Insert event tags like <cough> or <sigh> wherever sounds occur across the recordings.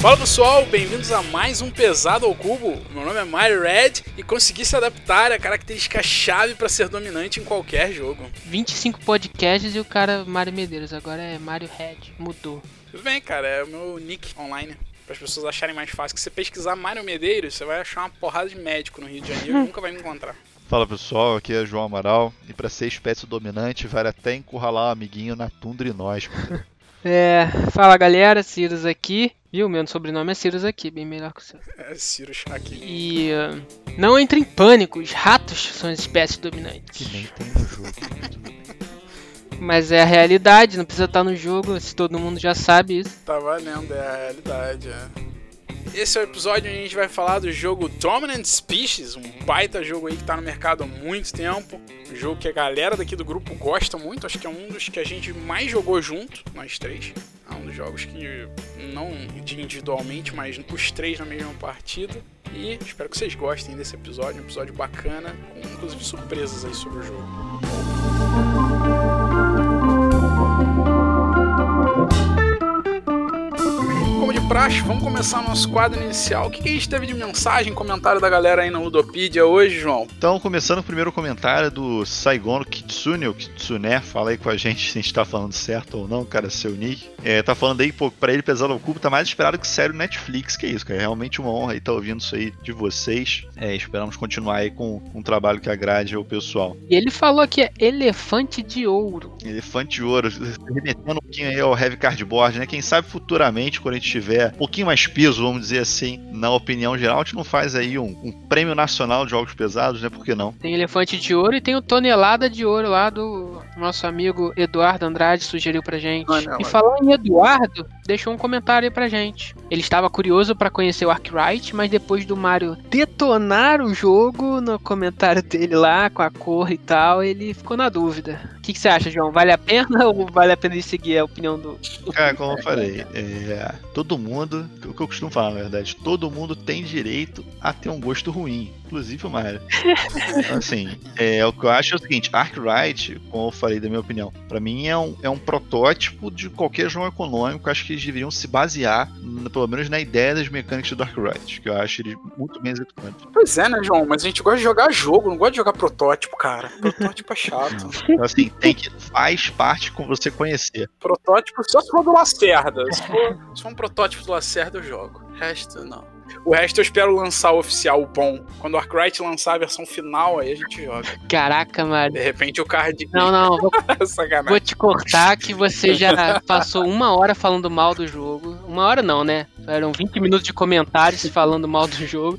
Fala pessoal, bem-vindos a mais um Pesado ao Cubo. Meu nome é Mario Red e consegui se adaptar à característica chave para ser dominante em qualquer jogo. 25 podcasts e o cara Mario Medeiros, agora é Mario Red, mudou. Tudo bem, cara, é o meu nick online. Para as pessoas acharem mais fácil que você pesquisar Mário Medeiros, você vai achar uma porrada de médico no Rio de Janeiro e <laughs> nunca vai me encontrar. Fala pessoal, aqui é João Amaral e para ser espécie dominante vale até encurralar um amiguinho na tundra e nós. <laughs> É, fala galera, Cirus aqui. Viu? Meu sobrenome é Cirus aqui, bem melhor que o seu. É Ciro aqui. E uh, não entre em pânico, os ratos são as espécies dominantes. Que nem tem no jogo. <laughs> Mas é a realidade, não precisa estar no jogo, se todo mundo já sabe isso. Tá valendo, é a realidade, é. Esse é o episódio onde a gente vai falar do jogo Dominant Species, um baita jogo aí que tá no mercado há muito tempo. Um jogo que a galera daqui do grupo gosta muito, acho que é um dos que a gente mais jogou junto, nós três. É um dos jogos que não individualmente, mas os três na mesma partida. E espero que vocês gostem desse episódio, um episódio bacana, com inclusive surpresas aí sobre o jogo. Praxe, vamos começar nosso quadro inicial. O que a gente teve de mensagem, comentário da galera aí na Ludopedia hoje, João? Então, começando o primeiro comentário do Saigon Kitsune, ou Kitsune, fala aí com a gente se a gente tá falando certo ou não, cara, seu nick. É, tá falando aí, pô, pra ele pesado ao cubo, tá mais esperado que sério Netflix, que é isso, cara. É realmente uma honra aí estar tá ouvindo isso aí de vocês. É, esperamos continuar aí com um trabalho que agrade ao pessoal. E ele falou que é elefante de ouro. Elefante de ouro, <laughs> remetendo um pouquinho aí ao Heavy Cardboard, né? Quem sabe futuramente, quando a gente tiver um pouquinho mais peso, vamos dizer assim, na opinião geral, a gente não faz aí um, um prêmio nacional de jogos pesados, né? Por que não? Tem elefante de ouro e tem o tonelada de ouro lá do nosso amigo Eduardo Andrade, sugeriu pra gente. Ah, não, e é. falando em Eduardo, deixou um comentário aí pra gente. Ele estava curioso pra conhecer o Arkwright, mas depois do Mario detonar o jogo no comentário dele lá, com a cor e tal, ele ficou na dúvida. Que, que você acha, João? Vale a pena <laughs> ou vale a pena seguir a opinião do. Cara, como eu falei, é, todo mundo, o que eu costumo falar na verdade, todo mundo tem direito a ter um gosto ruim, inclusive. Então, <laughs> assim, é, o que eu acho é o seguinte: Arkwright, como eu falei da minha opinião, pra mim é um, é um protótipo de qualquer jogo econômico. Acho que eles deveriam se basear, pelo menos na ideia das mecânicas do Arkwright, que eu acho ele muito bem executante. Pois é, né, João? Mas a gente gosta de jogar jogo, não gosta de jogar protótipo, cara. Protótipo é chato. <laughs> Então, assim, tem que faz parte com você conhecer. protótipo só se for do Lacerda. Se for, se for um protótipo do Lacerda, eu jogo. O resto, não. O resto eu espero lançar o oficial o bom. Quando o Arkwright lançar a versão final, aí a gente joga. Caraca, Mario. De repente o card. <laughs> Não, não, vou, <laughs> Sacanagem. vou te cortar que você já <laughs> passou uma hora falando mal do jogo. Uma hora não, né? Eram 20 minutos de comentários falando mal do jogo.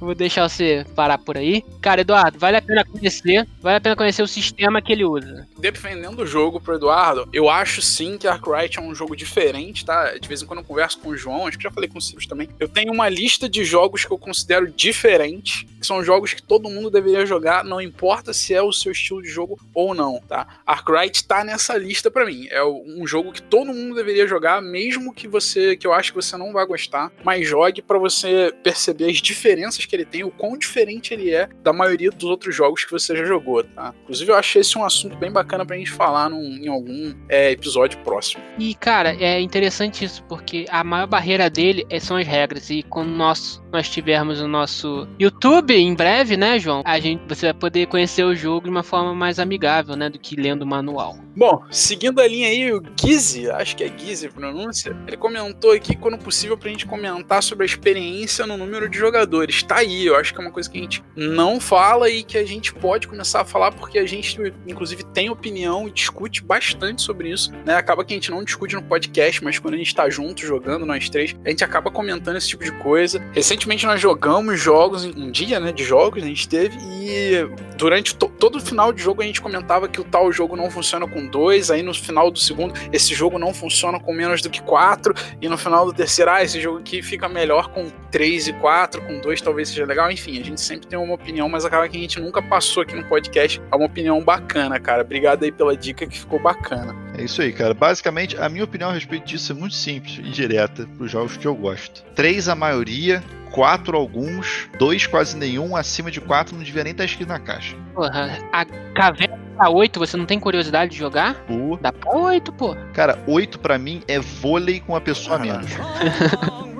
Vou deixar você parar por aí. Cara, Eduardo, vale a pena conhecer. Vale a pena conhecer o sistema que ele usa. Defendendo o jogo pro Eduardo, eu acho sim que Arkwright é um jogo diferente, tá? De vez em quando eu converso com o João, acho que já falei com o Sirius também. Eu tenho uma lista de jogos que eu considero diferentes, que são jogos que todo mundo deveria jogar, não importa se é o seu estilo de jogo ou não, tá? Arkwright tá nessa lista pra mim. É um jogo que todo mundo deveria jogar, mesmo que você, que eu acho que você não vai gostar, mas jogue pra você perceber as diferenças que ele tem, o quão diferente ele é da maioria dos outros jogos que você já jogou, tá? Inclusive eu achei esse um assunto bem bacana pra gente falar num- em algum é, episódio próximo. E, cara, é interessante isso, porque a maior barreira dele é- são as regras. E quando nós, nós tivermos o nosso YouTube em breve, né, João? A gente, você vai poder conhecer o jogo de uma forma mais amigável, né? Do que lendo o manual. Bom, seguindo a linha aí, o Gizzy, acho que é Gizzy a pronúncia, ele comentou aqui, quando possível, pra gente comentar sobre a experiência no número de jogadores. Tá aí, eu acho que é uma coisa que a gente não fala e que a gente pode começar a falar, porque a gente, inclusive, tem opinião e discute bastante sobre isso, né? Acaba que a gente não discute no podcast, mas quando a gente tá junto jogando, nós três, a gente acaba comentando esse tipo de coisa. Recentemente nós jogamos jogos, um dia, né, de jogos a gente teve, e durante to- todo o final de jogo a gente comentava que o tal jogo não funciona com dois, aí no final do segundo, esse jogo não funciona com menos do que quatro, e no final do terceiro, ah, esse jogo aqui fica melhor com três e quatro, com dois talvez seja legal, enfim, a gente sempre tem uma opinião, mas acaba que a gente nunca passou aqui no podcast é uma opinião bacana, cara. Obrigado aí pela dica que ficou bacana. É isso aí, cara. Basicamente, a minha opinião a respeito disso é muito simples e direta para os jogos que eu gosto. Três a maioria, quatro alguns, dois quase nenhum, acima de quatro não devia nem estar escrito na caixa. Porra, a caverna pra 8, você não tem curiosidade de jogar? Pô, Dá pra 8, pô. Cara, oito pra mim é vôlei com uma pessoa a menos. <laughs>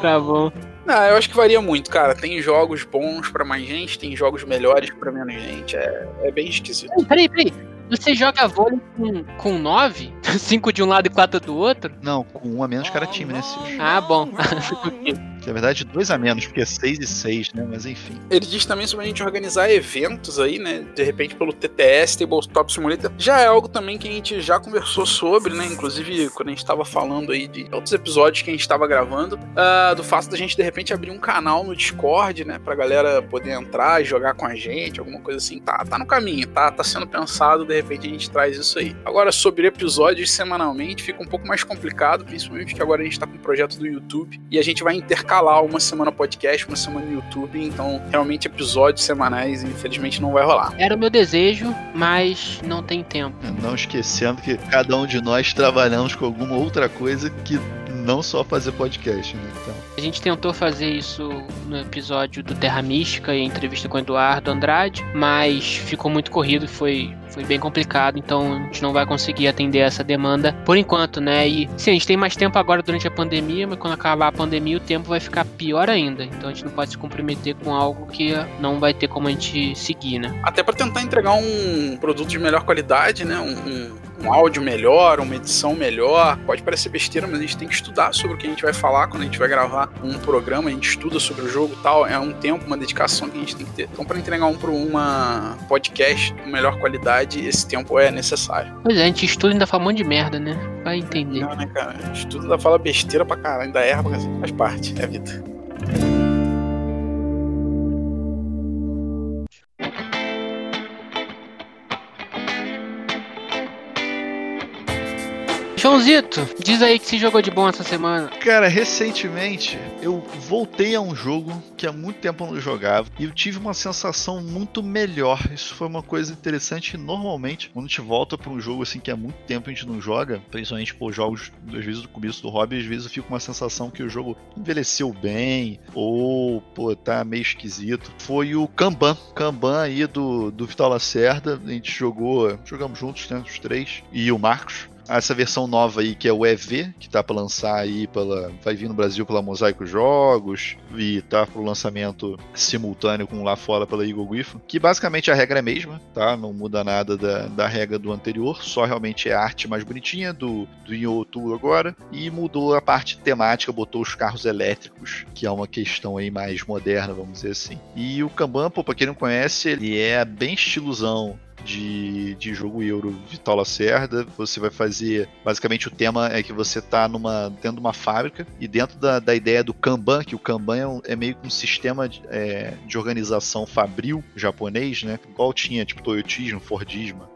Tá bom. Não, eu acho que varia muito, cara. Tem jogos bons pra mais gente, tem jogos melhores pra menos gente. É, é bem esquisito. Peraí, peraí. Você joga vôlei com, com nove? <laughs> Cinco de um lado e quatro do outro? Não, com um a menos cada time, né, Silvio? Ah, bom. <laughs> Na verdade, dois a menos, porque é seis e seis, né? Mas enfim. Ele diz também sobre a gente organizar eventos aí, né? De repente pelo TTS, Tabletop Simulator. Já é algo também que a gente já conversou sobre, né? Inclusive, quando a gente estava falando aí de outros episódios que a gente estava gravando, uh, do fato da gente de repente abrir um canal no Discord, né? Pra galera poder entrar e jogar com a gente, alguma coisa assim. Tá, tá no caminho, tá, tá sendo pensado, de repente a gente traz isso aí. Agora, sobre episódios semanalmente, fica um pouco mais complicado, principalmente que agora a gente tá com o um projeto do YouTube e a gente vai intercalar uma semana podcast, uma semana no YouTube, então realmente episódios semanais, infelizmente, não vai rolar. Era o meu desejo, mas não tem tempo. Não esquecendo que cada um de nós trabalhamos com alguma outra coisa que não só fazer podcast, né? Então. A gente tentou fazer isso no episódio do Terra Mística e entrevista com o Eduardo Andrade, mas ficou muito corrido, foi, foi bem complicado, então a gente não vai conseguir atender essa demanda por enquanto, né? E sim, a gente tem mais tempo agora durante a pandemia, mas quando acabar a pandemia o tempo vai ficar pior ainda. Então a gente não pode se comprometer com algo que não vai ter como a gente seguir, né? Até para tentar entregar um produto de melhor qualidade, né? Um, um um áudio melhor, uma edição melhor. Pode parecer besteira, mas a gente tem que estudar sobre o que a gente vai falar quando a gente vai gravar um programa, a gente estuda sobre o jogo tal. É um tempo, uma dedicação que a gente tem que ter. Então, para entregar um para uma podcast com melhor qualidade, esse tempo é necessário. Pois é, a gente estuda e ainda fala um monte de merda, né? Vai entender. Não, né, cara? Estuda ainda fala besteira pra caralho, ainda erra, mas faz parte, é a vida. Joãozito, diz aí que se jogou de bom essa semana. Cara, recentemente eu voltei a um jogo que há muito tempo eu não jogava e eu tive uma sensação muito melhor. Isso foi uma coisa interessante. Normalmente, quando a gente volta para um jogo assim que há muito tempo a gente não joga, principalmente por jogos, às vezes do começo do hobby, às vezes eu fico com uma sensação que o jogo envelheceu bem ou, pô, tá meio esquisito. Foi o Kanban. Kanban aí do, do Vital Lacerda. A gente jogou, jogamos juntos, né, os três, e o Marcos essa versão nova aí que é o EV, que tá para lançar aí pela vai vir no Brasil pela Mosaico Jogos e tá pro lançamento simultâneo com lá fora pela Eagle Griffin, que basicamente a regra é a mesma, tá? Não muda nada da, da regra do anterior, só realmente é a arte mais bonitinha do do Io Tour agora e mudou a parte temática, botou os carros elétricos, que é uma questão aí mais moderna, vamos dizer assim. E o Kanban, pô, pra quem não conhece, ele é bem estilosão de, de jogo Euro Vital Lacerda. Você vai fazer. Basicamente, o tema é que você está numa, de uma fábrica e dentro da, da ideia do Kanban, que o Kanban é, um, é meio que um sistema de, é, de, organização fabril japonês, né? Igual tinha, tipo, Toyotismo, Fordismo,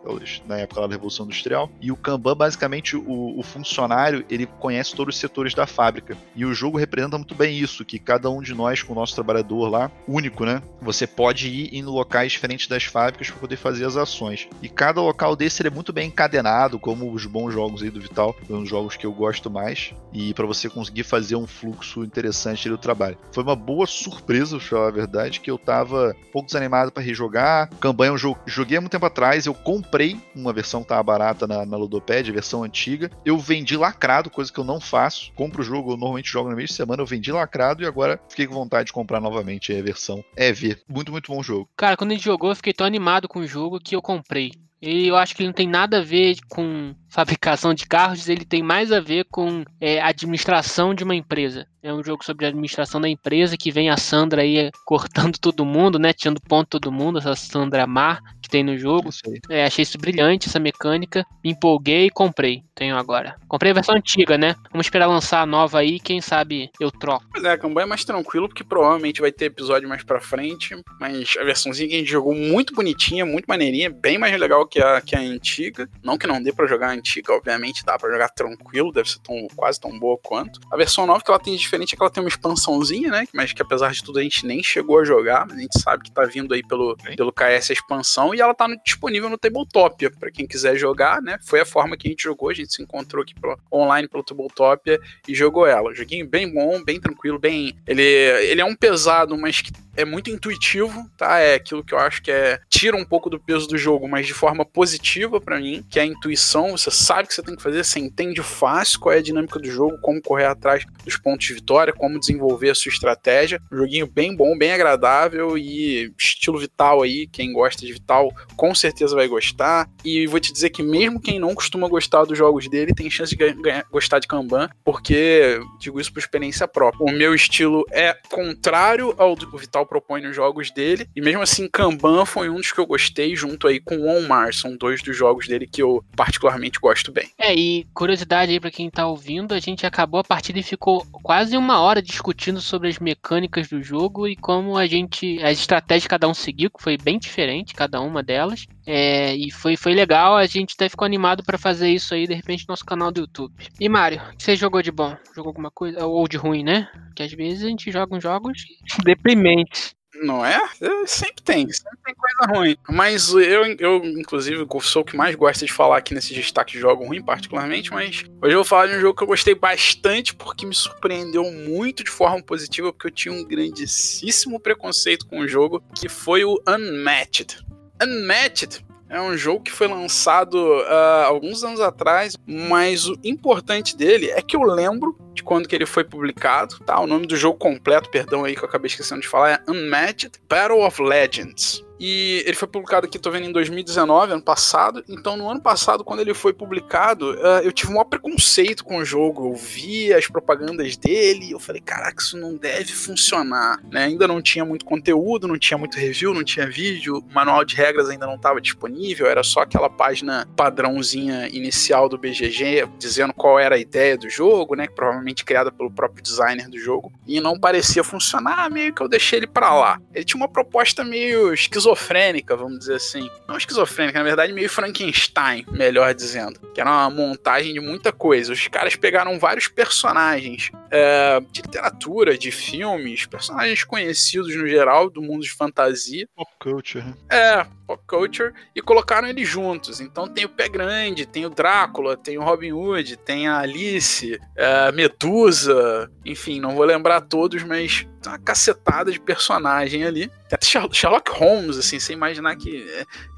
na época da Revolução Industrial. E o Kanban, basicamente, o, o funcionário ele conhece todos os setores da fábrica. E o jogo representa muito bem isso, que cada um de nós, com o nosso trabalhador lá, único, né? Você pode ir em locais diferentes das fábricas para poder fazer as ações E cada local desse é muito bem encadenado, como os bons jogos aí do Vital, são os jogos que eu gosto mais, e para você conseguir fazer um fluxo interessante do trabalho. Foi uma boa surpresa, pra falar a verdade, que eu tava um pouco desanimado para rejogar. Campanha eu joguei há muito tempo atrás, eu comprei uma versão que tava barata na, na Ludopad, versão antiga. Eu vendi lacrado, coisa que eu não faço. Compro o jogo, eu normalmente jogo na mesma semana, eu vendi lacrado e agora fiquei com vontade de comprar novamente a versão EV. Muito, muito bom jogo. Cara, quando a gente jogou, eu fiquei tão animado com o jogo que eu comprei. E eu acho que ele não tem nada a ver com fabricação de carros, ele tem mais a ver com é, administração de uma empresa. É um jogo sobre a administração da empresa que vem a Sandra aí cortando todo mundo, né? Tirando ponto todo mundo, essa Sandra Mar que tem no jogo. É, achei isso brilhante, essa mecânica. Me empolguei e comprei. Tenho agora. Comprei a versão antiga, né? Vamos esperar lançar a nova aí, quem sabe eu troco. Pois é, a campanha é mais tranquilo, porque provavelmente vai ter episódio mais pra frente. Mas a versãozinha que a gente jogou muito bonitinha, muito maneirinha, bem mais legal que a, que a antiga. Não que não dê pra jogar a antiga, obviamente, dá pra jogar tranquilo, deve ser tão, quase tão boa quanto. A versão nova que ela tem de diferente é que ela tem uma expansãozinha, né? Mas que apesar de tudo a gente nem chegou a jogar, mas a gente sabe que tá vindo aí pelo, pelo KS a expansão e ela tá no, disponível no Tabletopia, para quem quiser jogar, né? Foi a forma que a gente jogou, a gente se encontrou aqui pelo, online pelo Tabletopia e jogou ela. Joguinho bem bom, bem tranquilo, bem. Ele, ele é um pesado, mas que é muito intuitivo, tá? É aquilo que eu acho que é tira um pouco do peso do jogo, mas de forma positiva para mim, que é a intuição. Você sabe o que você tem que fazer, você entende fácil qual é a dinâmica do jogo, como correr atrás dos pontos de vitória, como desenvolver a sua estratégia. Um joguinho bem bom, bem agradável e estilo vital aí. Quem gosta de vital com certeza vai gostar. E vou te dizer que mesmo quem não costuma gostar dos jogos dele tem chance de gostar de Kanban, porque digo isso por experiência própria. O meu estilo é contrário ao que o Vital propõe nos jogos dele, e mesmo assim Kanban foi um dos que eu gostei junto aí com On Mars, são dois dos jogos dele que eu particularmente gosto bem. É, e curiosidade aí para quem tá ouvindo, a gente acabou a partida e ficou quase uma hora discutindo sobre as mecânicas do jogo e como a gente, as estratégias que cada um seguiu, que foi bem diferente cada uma delas. É, e foi, foi legal, a gente até ficou animado para fazer isso aí, de repente, no nosso canal do YouTube. E Mário, o que você jogou de bom? Jogou alguma coisa? Ou de ruim, né? Que às vezes a gente joga uns jogos deprimentes. Não é? Sempre tem, sempre tem coisa ruim. Mas eu, eu, inclusive, sou o que mais gosta de falar aqui nesse destaque de jogo ruim, particularmente. Mas hoje eu vou falar de um jogo que eu gostei bastante porque me surpreendeu muito de forma positiva, porque eu tinha um grandíssimo preconceito com o jogo, que foi o Unmatched. Unmatched é um jogo que foi lançado uh, alguns anos atrás, mas o importante dele é que eu lembro de quando que ele foi publicado, tá? O nome do jogo completo, perdão aí que eu acabei esquecendo de falar, é Unmatched Battle of Legends. E ele foi publicado aqui, tô vendo, em 2019, ano passado. Então, no ano passado, quando ele foi publicado, uh, eu tive um maior preconceito com o jogo. Eu vi as propagandas dele eu falei, caraca, isso não deve funcionar. Né? Ainda não tinha muito conteúdo, não tinha muito review, não tinha vídeo, o manual de regras ainda não estava disponível, era só aquela página padrãozinha inicial do BGG, dizendo qual era a ideia do jogo, né? Que provavelmente criada pelo próprio designer do jogo. E não parecia funcionar, meio que eu deixei ele para lá. Ele tinha uma proposta meio esquizofrênica vamos dizer assim. Não esquizofrênica, na verdade, meio Frankenstein, melhor dizendo. Que era uma montagem de muita coisa. Os caras pegaram vários personagens é, de literatura, de filmes, personagens conhecidos no geral do mundo de fantasia. Pop culture. É, pop culture, e colocaram eles juntos. Então tem o Pé Grande, tem o Drácula, tem o Robin Hood, tem a Alice, é, Medusa, enfim, não vou lembrar todos, mas tem uma cacetada de personagem ali. Tem até Sherlock Holmes, assim, sem imaginar que.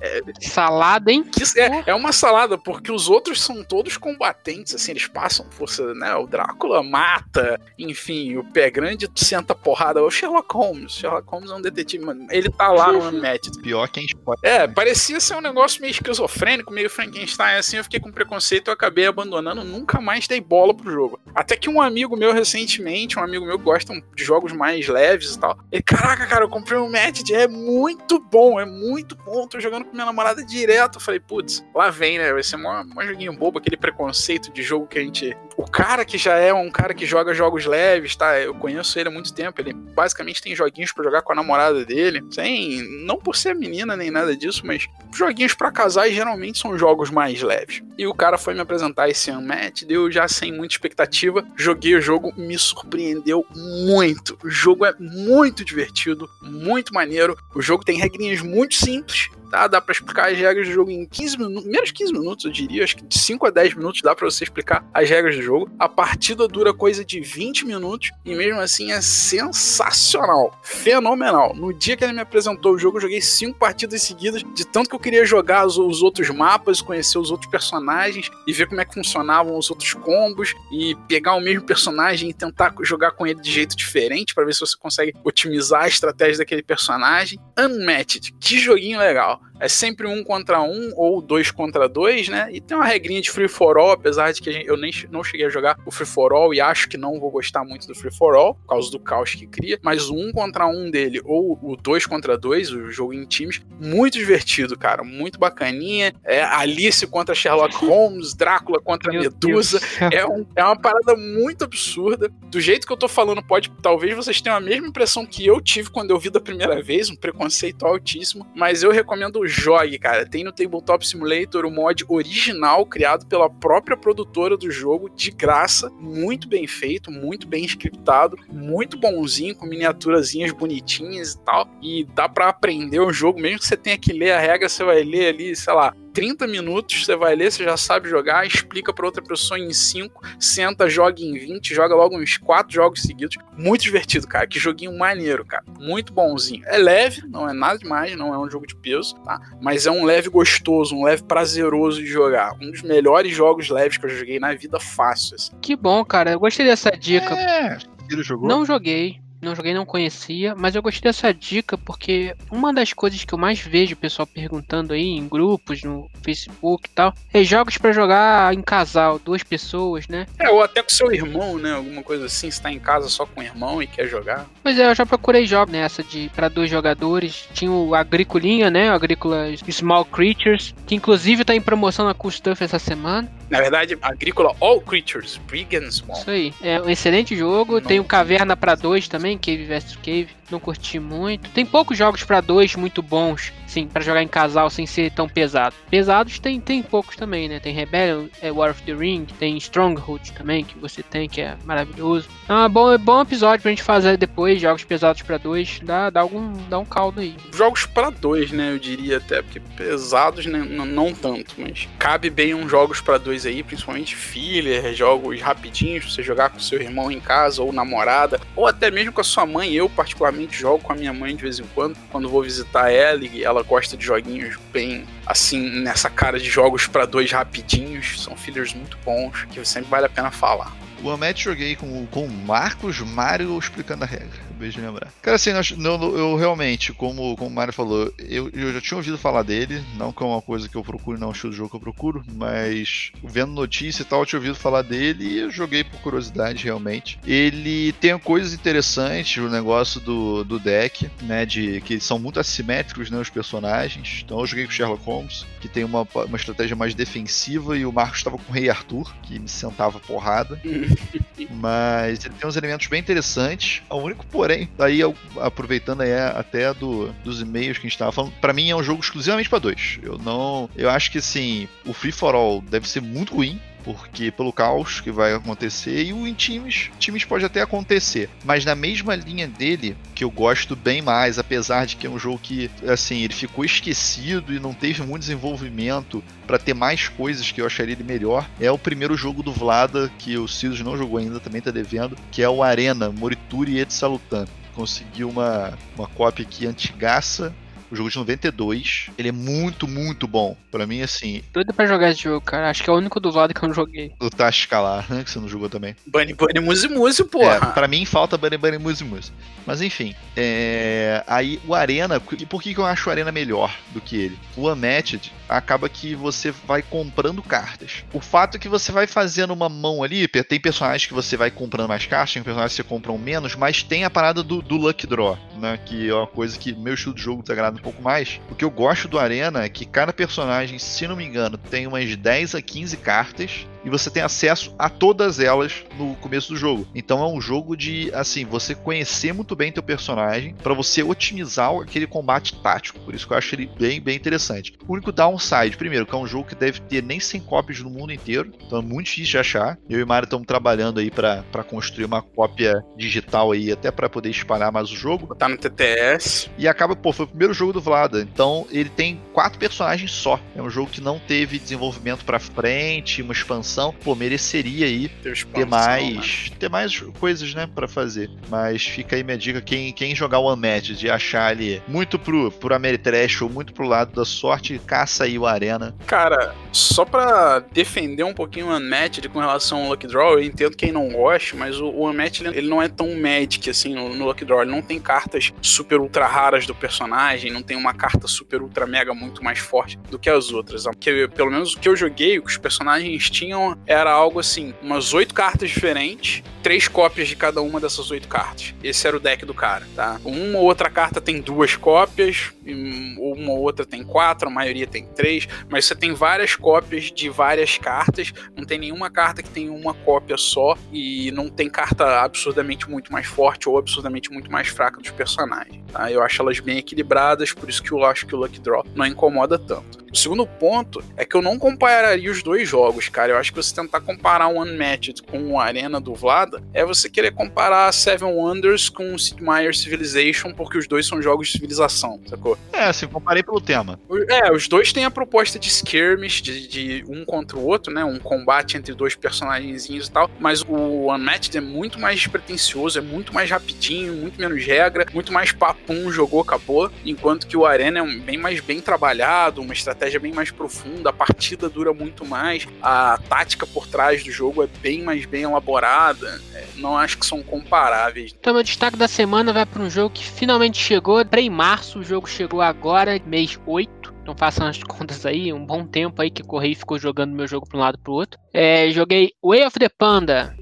É, é, salada, hein? Que é, é uma salada, porque os outros são todos combatentes, assim, eles passam força, né? O Drácula mata, enfim, o Pé Grande senta porrada. O Sherlock Holmes. Sherlock Holmes é um detetive, mano. Ele tá lá no <laughs> Unmatched. Pior que a gente pode. É, parecia ser um negócio meio esquizofrênico, meio Frankenstein, assim. Eu fiquei com preconceito e acabei abandonando. Nunca mais dei bola pro jogo. Até que um amigo meu recentemente, um amigo meu que gosta de jogos mais leves e tal, ele, caraca, cara, eu comprei um Match, é muito bom, é muito bom. Tô jogando com minha namorada direto. Eu falei, putz, lá vem, né? Vai ser um, um joguinho bobo, aquele preconceito de jogo que a gente. O cara que já é um cara que joga jogos leves, tá? Eu conheço ele há muito tempo. Ele basicamente tem joguinhos para jogar com a namorada dele. Sem. Não por ser menina nem nada disso, mas joguinhos para casais geralmente são jogos mais leves. E o cara foi me apresentar esse Unmatch, deu já sem muita expectativa. Joguei o jogo, me surpreendeu muito. O jogo é muito divertido, muito maneiro. O jogo tem regrinhas muito simples tá? Dá para explicar as regras do jogo em 15 minutos, menos 15 minutos, eu diria, acho que de 5 a 10 minutos dá para você explicar as regras do jogo. A partida dura coisa de 20 minutos e mesmo assim é sensacional, fenomenal. No dia que ele me apresentou o jogo, eu joguei 5 partidas seguidas, de tanto que eu queria jogar os, os outros mapas, conhecer os outros personagens e ver como é que funcionavam os outros combos e pegar o mesmo personagem e tentar jogar com ele de jeito diferente para ver se você consegue otimizar a estratégia daquele personagem. Unmatched, que joguinho legal. now É sempre um contra um ou dois contra dois, né? E tem uma regrinha de free for all, apesar de que eu nem não cheguei a jogar o free for all e acho que não vou gostar muito do free for all, por causa do caos que cria. Mas o um contra um dele ou o dois contra dois, o jogo em times, muito divertido, cara. Muito bacaninha. É Alice contra Sherlock <laughs> Holmes, Drácula contra Meu Medusa. É, um, é uma parada muito absurda. Do jeito que eu tô falando, pode. Talvez vocês tenham a mesma impressão que eu tive quando eu vi da primeira vez, um preconceito altíssimo. Mas eu recomendo jogue, cara. Tem no Tabletop Simulator o mod original criado pela própria produtora do jogo, de graça, muito bem feito, muito bem scriptado, muito bonzinho, com miniaturazinhas bonitinhas e tal. E dá para aprender o jogo, mesmo que você tenha que ler a regra, você vai ler ali, sei lá, 30 minutos, você vai ler, você já sabe jogar, explica para outra pessoa em 5, senta, joga em 20, joga logo uns 4 jogos seguidos. Muito divertido, cara. Que joguinho maneiro, cara. Muito bonzinho. É leve, não é nada demais, não é um jogo de peso, tá? Mas é um leve gostoso, um leve prazeroso de jogar. Um dos melhores jogos leves que eu joguei na vida fácil. Assim. Que bom, cara. Eu gostei dessa dica. É, jogou? Não joguei não joguei, não conhecia, mas eu gostei dessa dica porque uma das coisas que eu mais vejo o pessoal perguntando aí em grupos, no Facebook e tal, é jogos para jogar em casal, duas pessoas, né? É, ou até com seu irmão, né? Alguma coisa assim, se tá em casa só com o irmão e quer jogar. Pois é, eu já procurei jogos nessa de para dois jogadores. Tinha o Agricolinha, né? O Agrícola Small Creatures, que inclusive tá em promoção na Cool Stuff essa semana. Na verdade, Agrícola All Creatures, Big and Small. Isso aí. É um excelente jogo. Não. Tem o Caverna para dois também, Cave vs Cave não curti muito. Tem poucos jogos para dois muito bons, sim, para jogar em casal sem ser tão pesado. Pesados tem, tem poucos também, né? Tem Rebellion, é War of the Ring, tem Stronghold também, que você tem, que é maravilhoso. É bom, bom episódio pra gente fazer depois, jogos pesados para dois, dá, dá, algum, dá um caldo aí. Jogos para dois, né? Eu diria até, porque pesados né, não tanto, mas cabe bem uns jogos para dois aí, principalmente filler, jogos rapidinhos, você jogar com seu irmão em casa ou namorada, ou até mesmo com a sua mãe. Eu, particularmente, jogo com a minha mãe de vez em quando, quando vou visitar ela e ela gosta de joguinhos bem assim, nessa cara de jogos para dois rapidinhos. São fillers muito bons que sempre vale a pena falar. O Amet joguei com, com o Marcos Mário explicando a regra. Beijo lembrar. Cara, assim, eu, eu realmente, como, como o Mário falou, eu, eu, já tinha ouvido falar dele, não que é uma coisa que eu procuro, não é um estilo de jogo que eu procuro, mas vendo notícia e tal, eu tinha ouvido falar dele e eu joguei por curiosidade, realmente. Ele tem coisas interessantes, o negócio do, do deck, né, de que são muito assimétricos, né, os personagens. Então eu joguei com Sherlock Holmes, que tem uma, uma estratégia mais defensiva, e o Marcos estava com o Rei Arthur, que me sentava porrada. <laughs> <laughs> mas ele tem uns elementos bem interessantes. O único, porém, daí aproveitando aí até do, dos e-mails que a gente estava falando, para mim é um jogo exclusivamente para dois. Eu não, eu acho que assim, o Free for All deve ser muito ruim porque pelo caos que vai acontecer e o em times, times pode até acontecer, mas na mesma linha dele que eu gosto bem mais, apesar de que é um jogo que assim ele ficou esquecido e não teve muito desenvolvimento para ter mais coisas que eu acharia ele melhor, é o primeiro jogo do Vlada que o Silas não jogou ainda, também tá devendo, que é o Arena Morituri et Salutan conseguiu uma, uma cópia aqui antigaça o jogo de 92. Ele é muito, muito bom. Pra mim, assim. Doido pra jogar esse jogo, cara. Acho que é o único do lado que eu não joguei. O Tasca lá, né? Que você não jogou também. Bunny Bunny Muse Muse, porra. É, pra mim falta Bunny Bunny Muse Muse. Mas enfim. É... Aí o Arena. E por que, que eu acho o Arena melhor do que ele? O Unmatched acaba que você vai comprando cartas. O fato é que você vai fazendo uma mão ali. Tem personagens que você vai comprando mais cartas, tem personagens que você compram menos, mas tem a parada do, do Luck Draw, né? Que é uma coisa que meu estilo de jogo desagrada um pouco mais. O que eu gosto do Arena é que cada personagem, se não me engano, tem umas 10 a 15 cartas e você tem acesso a todas elas no começo do jogo. Então é um jogo de, assim, você conhecer muito bem teu personagem para você otimizar aquele combate tático. Por isso que eu acho ele bem, bem interessante. O único downside, primeiro, que é um jogo que deve ter nem 100 cópias no mundo inteiro, então é muito difícil de achar. Eu e Mario estamos trabalhando aí para construir uma cópia digital aí, até para poder espalhar mais o jogo. Tá no TTS. E acaba, pô, foi o primeiro jogo do Vlada, então ele tem quatro personagens só. É um jogo que não teve desenvolvimento para frente, uma expansão expansão, pô, mereceria aí ter, mais ter mais coisas, né, para fazer. Mas fica aí minha dica, quem, quem jogar o Unmatch de achar ali muito pro, pro Ameritrash ou muito pro lado da sorte, caça aí o Arena. Cara, só pra defender um pouquinho o Unmatched com relação ao Lucky Draw, eu entendo quem não gosta, mas o, o Unmatched ele não é tão Magic assim no, no Lucky Draw, ele não tem cartas super ultra raras do personagem, não tem uma carta super ultra mega muito mais forte do que as outras. Porque, pelo menos o que eu joguei, os personagens tinham era algo assim: umas oito cartas diferentes, três cópias de cada uma dessas oito cartas. Esse era o deck do cara, tá? Uma ou outra carta tem duas cópias, uma ou outra tem quatro, a maioria tem três, mas você tem várias cópias de várias cartas, não tem nenhuma carta que tem uma cópia só e não tem carta absurdamente muito mais forte ou absurdamente muito mais fraca dos personagens, tá? Eu acho elas bem equilibradas, por isso que eu acho que o Lucky Draw não incomoda tanto. O segundo ponto é que eu não compararia os dois jogos, cara. Eu acho que você tentar comparar o Unmatched com o Arena do Vlada é você querer comparar Seven Wonders com Sid Meier's Civilization, porque os dois são jogos de civilização, sacou? É, assim, comparei pelo tema. É, os dois têm a proposta de skirmish, de, de um contra o outro, né? Um combate entre dois personagenzinhos e tal. Mas o Unmatched é muito mais pretencioso, é muito mais rapidinho, muito menos regra, muito mais papum, jogou, acabou. Enquanto que o Arena é bem mais bem trabalhado, uma estratégia bem mais profunda, a partida dura muito mais, a tática por trás do jogo é bem mais bem elaborada. É, não acho que são comparáveis. Então, meu destaque da semana vai para um jogo que finalmente chegou. Em março, o jogo chegou agora, mês 8. Então façam as contas aí, um bom tempo aí que o Correio ficou jogando meu jogo para um lado e para o outro. É, joguei Way of the Panda.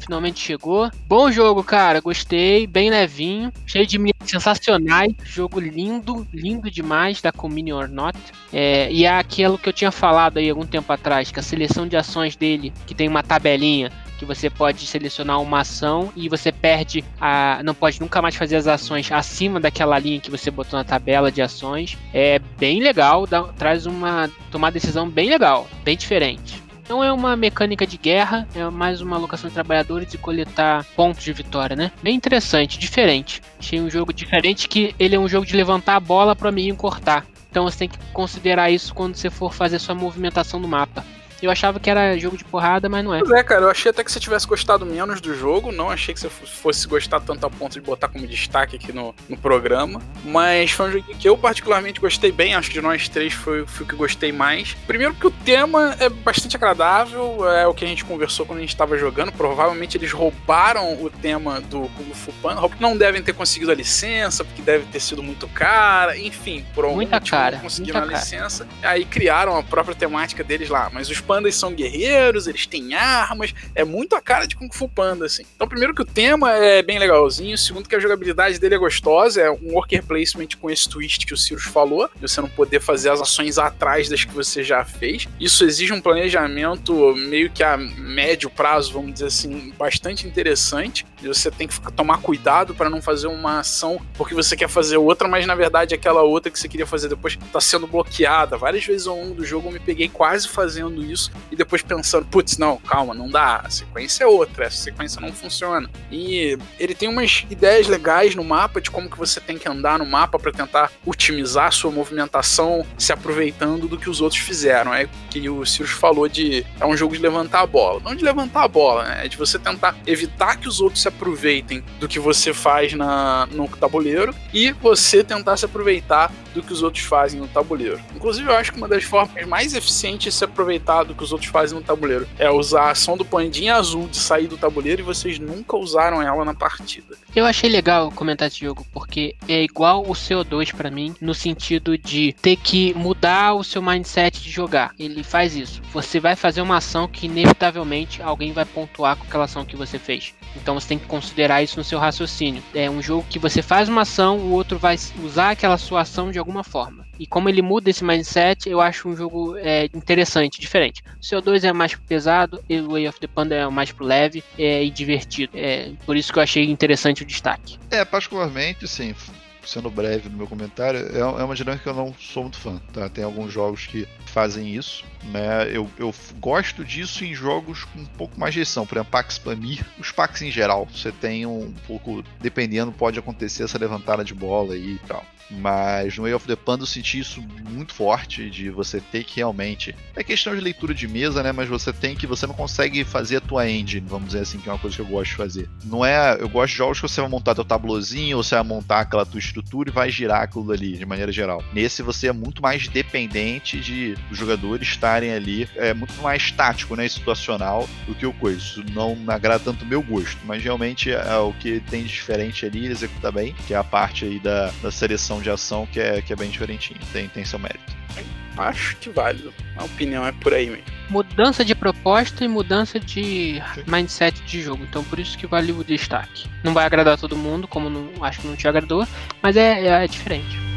Finalmente chegou. Bom jogo, cara. Gostei. Bem levinho. Cheio de minas sensacionais. Jogo lindo, lindo demais da Comini or Not. É, e é aquilo que eu tinha falado aí algum tempo atrás, que a seleção de ações dele, que tem uma tabelinha que você pode selecionar uma ação e você perde a. não pode nunca mais fazer as ações acima daquela linha que você botou na tabela de ações. É bem legal, dá, traz uma tomar decisão bem legal, bem diferente. Não é uma mecânica de guerra, é mais uma alocação de trabalhadores e coletar pontos de vitória, né? Bem interessante, diferente. Achei um jogo diferente que ele é um jogo de levantar a bola para o amiguinho cortar. Então você tem que considerar isso quando você for fazer sua movimentação no mapa. Eu achava que era jogo de porrada, mas não é. Pois é, cara, eu achei até que você tivesse gostado menos do jogo, não achei que você fosse gostar tanto a ponto de botar como destaque aqui no, no programa, mas foi um jogo que eu particularmente gostei bem, acho que de nós três foi, foi o que gostei mais. Primeiro porque o tema é bastante agradável, é o que a gente conversou quando a gente estava jogando, provavelmente eles roubaram o tema do Kung Fu Panda, não devem ter conseguido a licença, porque deve ter sido muito cara, enfim, por algum muita motivo cara, não conseguiram a muita licença, aí criaram a própria temática deles lá, mas os pandas são guerreiros, eles têm armas, é muito a cara de Kung Fu Panda, assim. Então, primeiro que o tema é bem legalzinho, segundo que a jogabilidade dele é gostosa, é um worker placement com esse twist que o Sirius falou, de você não poder fazer as ações atrás das que você já fez. Isso exige um planejamento meio que a médio prazo, vamos dizer assim, bastante interessante. E você tem que tomar cuidado para não fazer uma ação porque você quer fazer outra, mas na verdade aquela outra que você queria fazer depois está sendo bloqueada. Várias vezes ao longo do jogo eu me peguei quase fazendo isso e depois pensando, putz, não, calma, não dá, a sequência é outra, essa sequência não funciona. E ele tem umas ideias legais no mapa de como que você tem que andar no mapa para tentar otimizar a sua movimentação, se aproveitando do que os outros fizeram. É que o Sirius falou de é um jogo de levantar a bola, não de levantar a bola, né? É de você tentar evitar que os outros se aproveitem do que você faz na, no tabuleiro e você tentar se aproveitar do que os outros fazem no tabuleiro. Inclusive, eu acho que uma das formas mais eficientes de se aproveitar do que os outros fazem no tabuleiro é usar a ação do pandinha azul de sair do tabuleiro e vocês nunca usaram ela na partida. Eu achei legal comentar esse jogo, porque é igual o CO2 para mim, no sentido de ter que mudar o seu mindset de jogar. Ele faz isso. Você vai fazer uma ação que inevitavelmente alguém vai pontuar com aquela ação que você fez. Então você tem que considerar isso no seu raciocínio. É um jogo que você faz uma ação, o outro vai usar aquela sua ação de alguma forma. E como ele muda esse mindset, eu acho um jogo é, interessante, diferente. O CO2 é mais pesado, e o Way of the Panda é mais pro leve é, e divertido. É, por isso que eu achei interessante o destaque. É, particularmente, sim, sendo breve no meu comentário, é, é uma dinâmica que eu não sou muito fã. Tá? Tem alguns jogos que fazem isso, né? Eu, eu gosto disso em jogos com um pouco mais de gestão, por exemplo, Pax Pamir, os Pax em geral, você tem um pouco, dependendo, pode acontecer essa levantada de bola aí e tal. Mas no Way of the Panda eu senti isso muito forte, de você ter que realmente. É questão de leitura de mesa, né? Mas você tem que. Você não consegue fazer a tua engine, vamos dizer assim, que é uma coisa que eu gosto de fazer. Não é. Eu gosto de jogos que você vai montar teu tablozinho, ou você vai montar aquela tua estrutura e vai girar aquilo ali, de maneira geral. Nesse você é muito mais dependente de os jogadores estarem ali. É muito mais tático, né? Situacional do que o coisa. Isso não me agrada tanto o meu gosto. Mas realmente é o que tem de diferente ali, ele executa bem, que é a parte aí da, da seleção de ação que é, que é bem diferentinho, tem, tem seu mérito. Acho que válido. A opinião é por aí mesmo. Mudança de proposta e mudança de mindset de jogo. Então por isso que vale o destaque. Não vai agradar todo mundo, como não, acho que não te agradou, mas é, é, é diferente.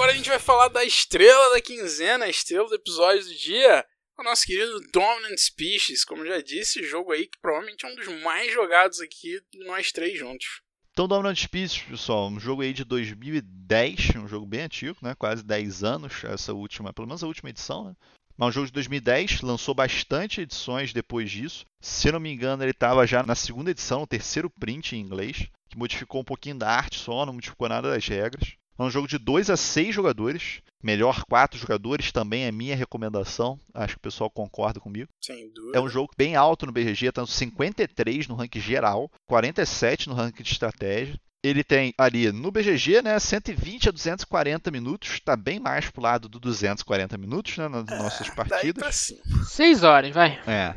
Agora a gente vai falar da estrela da quinzena, a estrela do episódio do dia, o nosso querido Dominant Species. Como já disse, jogo aí que provavelmente é um dos mais jogados aqui nós três juntos. Então, Dominant Species, pessoal, um jogo aí de 2010, um jogo bem antigo, né? Quase 10 anos, essa última, pelo menos a última edição, né? Mas um jogo de 2010, lançou bastante edições depois disso. Se não me engano, ele estava já na segunda edição, no terceiro print em inglês, que modificou um pouquinho da arte só, não modificou nada das regras. É um jogo de 2 a 6 jogadores. Melhor 4 jogadores também é minha recomendação. Acho que o pessoal concorda comigo. Sem dúvida. É um jogo bem alto no BGG, tanto 53 no ranking geral, 47 no ranking de estratégia. Ele tem ali no BGG, né, 120 a 240 minutos, está bem mais pro lado do 240 minutos, né, nas é, nossas partidas. 6 horas, vai. É.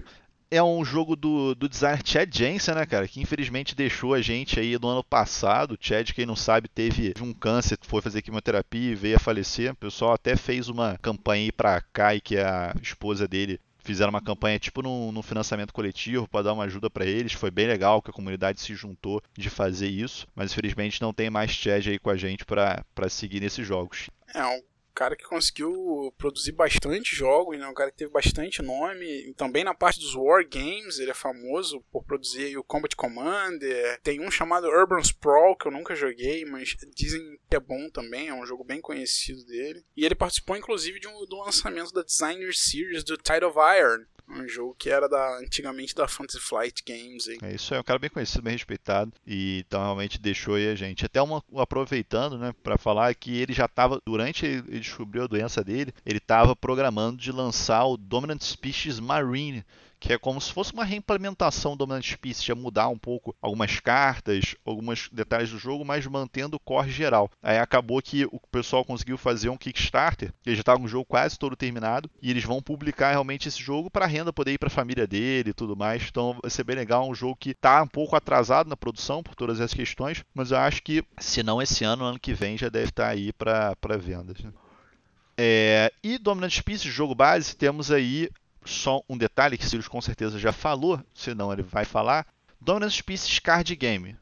É um jogo do, do designer Chad Jensen, né, cara? Que infelizmente deixou a gente aí no ano passado. Chad, quem não sabe, teve um câncer, foi fazer quimioterapia e veio a falecer. O pessoal até fez uma campanha aí pra Kai, que é a esposa dele, fizeram uma campanha tipo no, no financiamento coletivo para dar uma ajuda para eles. Foi bem legal que a comunidade se juntou de fazer isso, mas infelizmente não tem mais Chad aí com a gente para seguir nesses jogos. É, cara que conseguiu produzir bastante jogos, né? um cara que teve bastante nome. Também na parte dos War Games, ele é famoso por produzir o Combat Commander. Tem um chamado Urban Sprawl, que eu nunca joguei, mas dizem que é bom também, é um jogo bem conhecido dele. E ele participou inclusive de um, do lançamento da Designer Series do Tide of Iron, um jogo que era da, antigamente da Fantasy Flight Games. Hein? É isso é um cara bem conhecido, bem respeitado. E então realmente deixou aí a gente. Até uma, aproveitando, né, para falar que ele já estava, durante ele descobriu a doença dele, ele estava programando de lançar o Dominant Species Marine que é como se fosse uma reimplementação do Dominant Species, ia mudar um pouco algumas cartas, alguns detalhes do jogo, mas mantendo o core geral. Aí acabou que o pessoal conseguiu fazer um Kickstarter, que já estava com o jogo quase todo terminado, e eles vão publicar realmente esse jogo para renda poder ir para a família dele e tudo mais. Então vai ser bem legal, um jogo que está um pouco atrasado na produção por todas essas questões, mas eu acho que se não esse ano, ano que vem já deve estar tá aí para vendas. Né? É, e Dominant Species, jogo base, temos aí só um detalhe que Sirius com certeza já falou, senão ele vai falar. Dominance Species Card Game.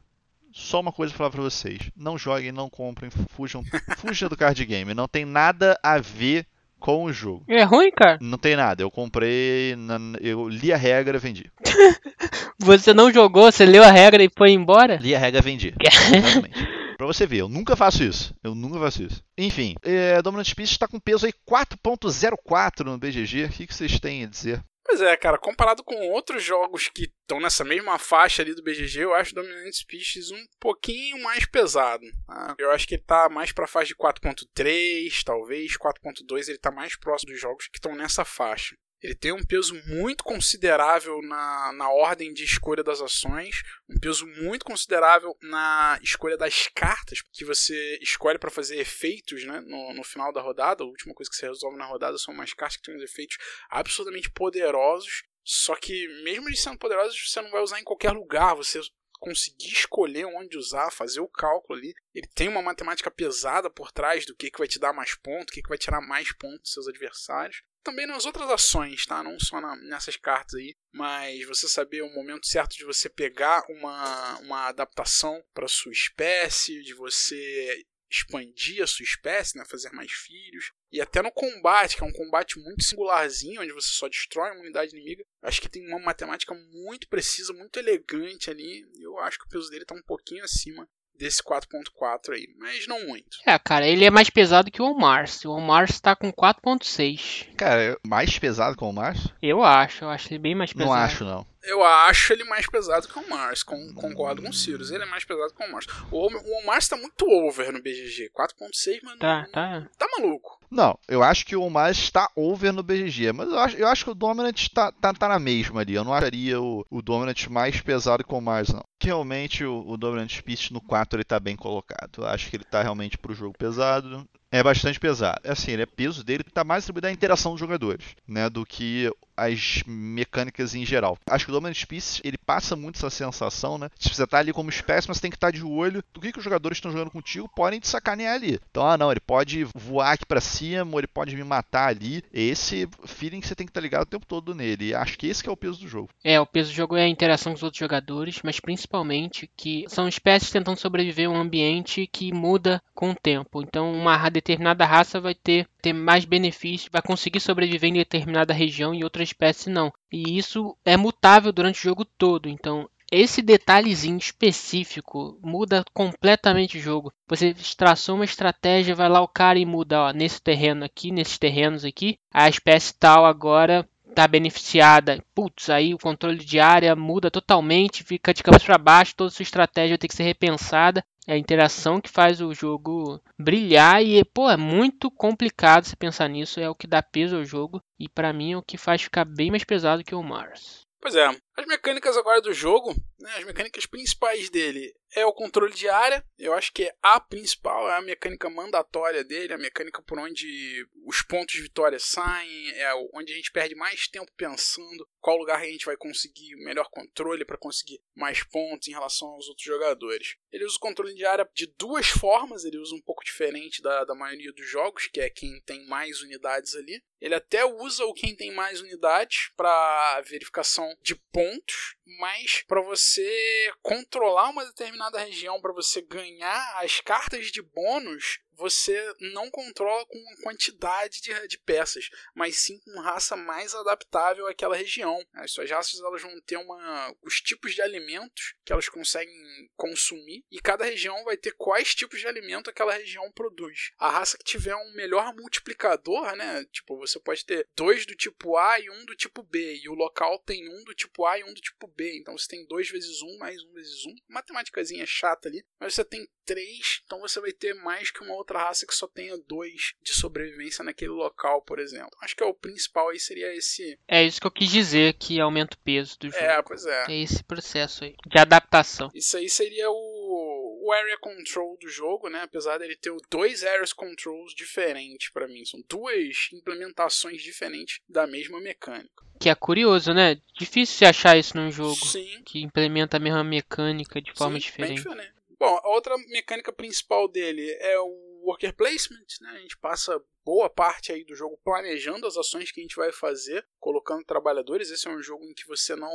Só uma coisa para falar para vocês. Não joguem, não comprem, fujam, <laughs> fujam do card game. Não tem nada a ver com o jogo. É ruim, cara? Não tem nada. Eu comprei, eu li a regra e vendi. <laughs> você não jogou, você leu a regra e foi embora? Li a regra e vendi. <laughs> Exatamente. Pra você ver, eu nunca faço isso. Eu nunca faço isso. Enfim, é, Dominant Species está com peso aí 4.04 no BGG. O que, que vocês têm a dizer? Pois é, cara, comparado com outros jogos que estão nessa mesma faixa ali do BGG, eu acho Dominant Species um pouquinho mais pesado. Tá? Eu acho que ele tá mais pra faixa de 4.3, talvez 4.2, ele tá mais próximo dos jogos que estão nessa faixa. Ele tem um peso muito considerável na, na ordem de escolha das ações, um peso muito considerável na escolha das cartas que você escolhe para fazer efeitos né, no, no final da rodada. A última coisa que você resolve na rodada são umas cartas que têm uns efeitos absolutamente poderosos. Só que, mesmo eles sendo poderosos, você não vai usar em qualquer lugar. Você conseguir escolher onde usar, fazer o cálculo ali. Ele tem uma matemática pesada por trás do que, que vai te dar mais pontos, o que, que vai tirar mais pontos dos seus adversários também nas outras ações, tá? Não só na, nessas cartas aí, mas você saber o momento certo de você pegar uma, uma adaptação para sua espécie, de você expandir a sua espécie, né, fazer mais filhos, e até no combate, que é um combate muito singularzinho, onde você só destrói uma unidade inimiga, acho que tem uma matemática muito precisa, muito elegante ali, eu acho que o peso dele está um pouquinho acima desse 4.4 aí, mas não muito. É, cara, ele é mais pesado que o Omars. O Omars tá com 4.6. Cara, é mais pesado que o Omars? Eu acho, eu acho ele bem mais pesado. Não acho, não. Eu acho ele mais pesado que o Mars, com, concordo com o Sirius. Ele é mais pesado que o Mars. O, o Mars tá muito over no BGG. 4.6, mas tá, tá. tá maluco. Não, eu acho que o Mars está over no BGG, mas eu acho, eu acho que o Dominant tá, tá, tá na mesma ali. Eu não acharia o, o Dominant mais pesado que o Mars, não. Realmente o, o Dominant Speech no 4 ele tá bem colocado. Eu acho que ele tá realmente pro jogo pesado. É bastante pesado. Assim, ele é peso dele está mais atribuído à interação dos jogadores, né, do que as mecânicas em geral. Acho que o Dominant Species, ele passa muito essa sensação, né? Se você tá ali como espécie, mas tem que estar tá de olho do que, que os jogadores estão jogando contigo, podem te sacanear ali. Então, ah não, ele pode voar aqui para cima, ou ele pode me matar ali. Esse feeling que você tem que estar tá ligado o tempo todo nele. E acho que esse que é o peso do jogo. É, o peso do jogo é a interação com os outros jogadores, mas principalmente que são espécies tentando sobreviver a um ambiente que muda com o tempo. Então, uma determinada raça vai ter, ter mais benefícios, vai conseguir sobreviver em determinada região e outra espécie não. E isso é mutável durante o jogo todo. Então, esse detalhezinho específico muda completamente o jogo. Você traçou uma estratégia, vai lá o cara e muda, ó, nesse terreno aqui, nesses terrenos aqui, a espécie tal agora tá beneficiada. Putz, aí o controle de área muda totalmente, fica de cabeça para baixo, toda sua estratégia ter que ser repensada. É a interação que faz o jogo brilhar e, pô, é muito complicado você pensar nisso, é o que dá peso ao jogo e para mim é o que faz ficar bem mais pesado que o Mars. Pois é, as mecânicas agora do jogo, né, as mecânicas principais dele é o controle de área. Eu acho que é a principal, é a mecânica mandatória dele, a mecânica por onde os pontos de vitória saem, é onde a gente perde mais tempo pensando qual lugar a gente vai conseguir melhor controle para conseguir mais pontos em relação aos outros jogadores. Ele usa o controle de área de duas formas, ele usa um pouco diferente da, da maioria dos jogos, que é quem tem mais unidades ali. Ele até usa o quem tem mais unidades para verificação de pontos, mas para você controlar uma determinada região, para você ganhar as cartas de bônus, você não controla com quantidade de, de, peças, mas sim com raça mais adaptável àquela região. As suas raças elas vão ter uma, os tipos de alimentos que elas conseguem consumir e cada região vai ter quais tipos de alimento aquela região produz. A raça que tiver um melhor multiplicador, né? Tipo, você pode ter dois do tipo A e um do tipo B, e o local tem um do tipo A e um do tipo B. Então você tem dois vezes um mais um vezes um. Matemáticazinha chata ali, mas você tem três, então você vai ter mais que uma outra raça que só tenha dois de sobrevivência naquele local, por exemplo. Acho que é o principal aí seria esse. É isso que eu quis dizer, que aumenta o peso do é, jogo. É, pois é. É esse processo aí, de adaptação. Isso aí seria o, o area control do jogo, né? Apesar dele ter dois areas controls diferentes para mim. São duas implementações diferentes da mesma mecânica. Que é curioso, né? Difícil se achar isso num jogo Sim. que implementa a mesma mecânica de forma Sim, diferente. diferente. Bom, a outra mecânica principal dele é o worker placement, né? A gente passa boa parte aí do jogo planejando as ações que a gente vai fazer, colocando trabalhadores. Esse é um jogo em que você não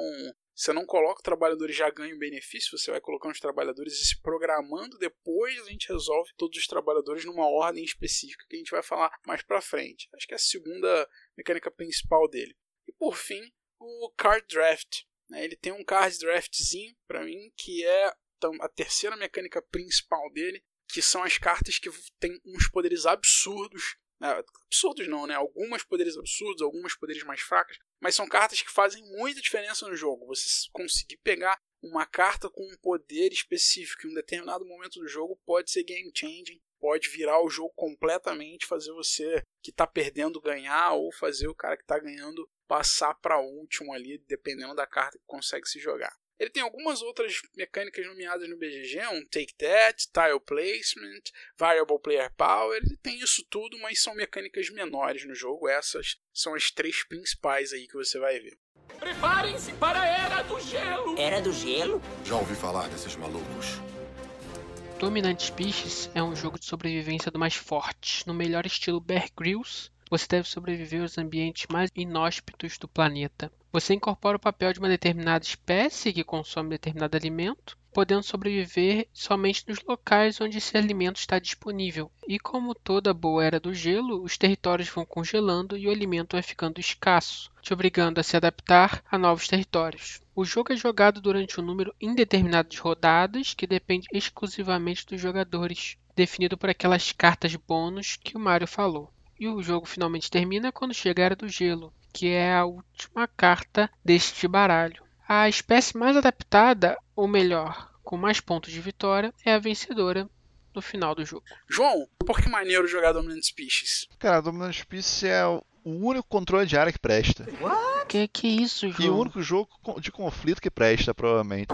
você não coloca trabalhadores já ganham benefício, você vai colocando os trabalhadores e se programando. Depois a gente resolve todos os trabalhadores numa ordem específica que a gente vai falar mais para frente. Acho que é a segunda mecânica principal dele. E por fim, o card draft. Né? Ele tem um card draftzinho para mim que é a terceira mecânica principal dele, que são as cartas que têm uns poderes absurdos. Né? Absurdos não, né? Algumas poderes absurdos, algumas poderes mais fracas, mas são cartas que fazem muita diferença no jogo. Você conseguir pegar uma carta com um poder específico em um determinado momento do jogo pode ser game changing, pode virar o jogo completamente, fazer você que está perdendo ganhar ou fazer o cara que está ganhando passar para último ali, dependendo da carta que consegue se jogar. Ele tem algumas outras mecânicas nomeadas no BGG, um Take That, Tile Placement, Variable Player Power, ele tem isso tudo, mas são mecânicas menores no jogo, essas são as três principais aí que você vai ver. Preparem-se para a Era do Gelo! Era do Gelo? Já ouvi falar desses malucos. Dominant Species é um jogo de sobrevivência do mais forte, no melhor estilo Bear Grylls, você deve sobreviver aos ambientes mais inóspitos do planeta. Você incorpora o papel de uma determinada espécie que consome determinado alimento, podendo sobreviver somente nos locais onde esse alimento está disponível. E como toda boa era do gelo, os territórios vão congelando e o alimento vai ficando escasso, te obrigando a se adaptar a novos territórios. O jogo é jogado durante um número indeterminado de rodadas que depende exclusivamente dos jogadores, definido por aquelas cartas bônus que o Mario falou. E o jogo finalmente termina quando chega a Era do Gelo, que é a última carta deste baralho. A espécie mais adaptada, ou melhor, com mais pontos de vitória, é a vencedora no final do jogo. João, por que maneiro jogar Dominant Species? Cara, Dominant Species é o único controle de área que presta. What? Que que é isso, João? E o único jogo de conflito que presta, provavelmente.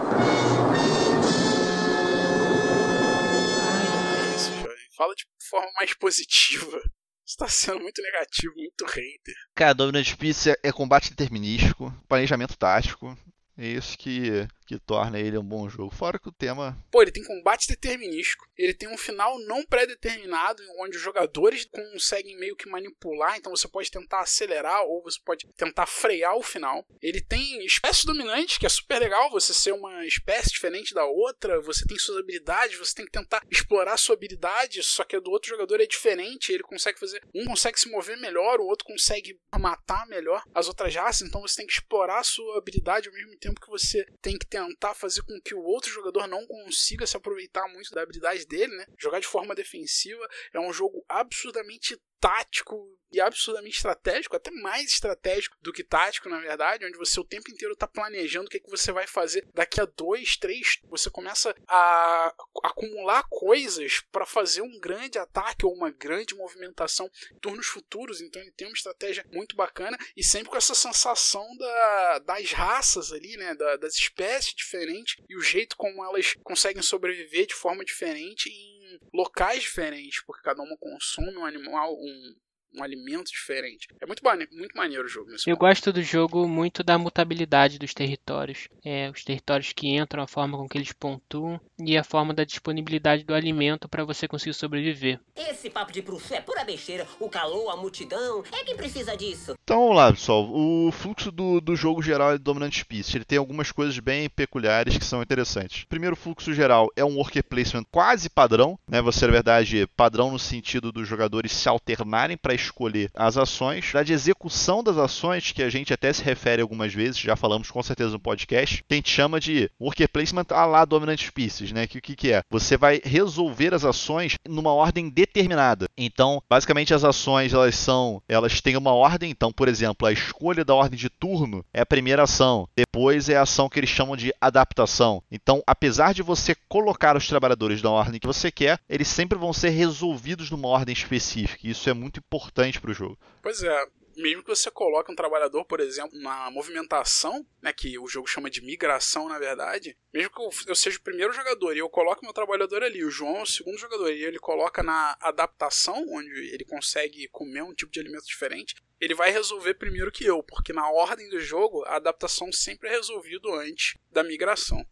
É isso, João. Fala de forma mais positiva está sendo muito negativo, muito hater. Cara, Dominant Peace é, é combate determinístico, planejamento tático. É isso que que torna ele um bom jogo. Fora que o tema. Pô, ele tem combate determinístico. Ele tem um final não pré-determinado, onde os jogadores conseguem meio que manipular. Então você pode tentar acelerar ou você pode tentar frear o final. Ele tem espécies dominantes, que é super legal você ser uma espécie diferente da outra. Você tem suas habilidades, você tem que tentar explorar sua habilidade. Só que a do outro jogador é diferente. Ele consegue fazer. Um consegue se mover melhor, o outro consegue matar melhor as outras raças. Então você tem que explorar sua habilidade ao mesmo tempo que você tem que tentar fazer com que o outro jogador não consiga se aproveitar muito da habilidade dele, né? Jogar de forma defensiva é um jogo absurdamente tático e absurdamente estratégico, até mais estratégico do que tático, na verdade, onde você o tempo inteiro está planejando o que, é que você vai fazer daqui a dois, três. Você começa a acumular coisas para fazer um grande ataque ou uma grande movimentação em turnos futuros. Então ele tem uma estratégia muito bacana e sempre com essa sensação da, das raças ali, né, da, das espécies diferentes e o jeito como elas conseguem sobreviver de forma diferente em locais diferentes, porque cada uma consome um animal, um, um alimento diferente. É muito, muito maneiro o jogo. Nesse Eu gosto do jogo muito da mutabilidade dos territórios. É, os territórios que entram, a forma com que eles pontuam e a forma da disponibilidade do alimento para você conseguir sobreviver. Esse papo de bruxo é pura besteira. O calor, a multidão, é quem precisa disso. Então vamos lá, pessoal. O fluxo do, do jogo geral é Dominant Species. Ele tem algumas coisas bem peculiares que são interessantes. Primeiro, o fluxo geral é um worker placement quase padrão. Né? Você, na verdade, padrão no sentido dos jogadores se alternarem para escolher as ações, da de execução das ações, que a gente até se refere algumas vezes, já falamos com certeza no podcast, a gente chama de worker placement a lá dominant species, né? Que o que, que é? Você vai resolver as ações numa ordem determinada. Então, basicamente as ações elas são, elas têm uma ordem. Então, por exemplo, a escolha da ordem de turno é a primeira ação. Depois é a ação que eles chamam de adaptação. Então, apesar de você colocar os trabalhadores na ordem que você quer, eles sempre vão ser resolvidos numa ordem específica. Isso é muito importante importante para o jogo. Pois é, mesmo que você coloque um trabalhador, por exemplo, na movimentação, né, que o jogo chama de migração, na verdade, mesmo que eu seja o primeiro jogador e eu coloque meu trabalhador ali, o João é o segundo jogador, e ele coloca na adaptação, onde ele consegue comer um tipo de alimento diferente, ele vai resolver primeiro que eu, porque na ordem do jogo, a adaptação sempre é resolvido antes da migração.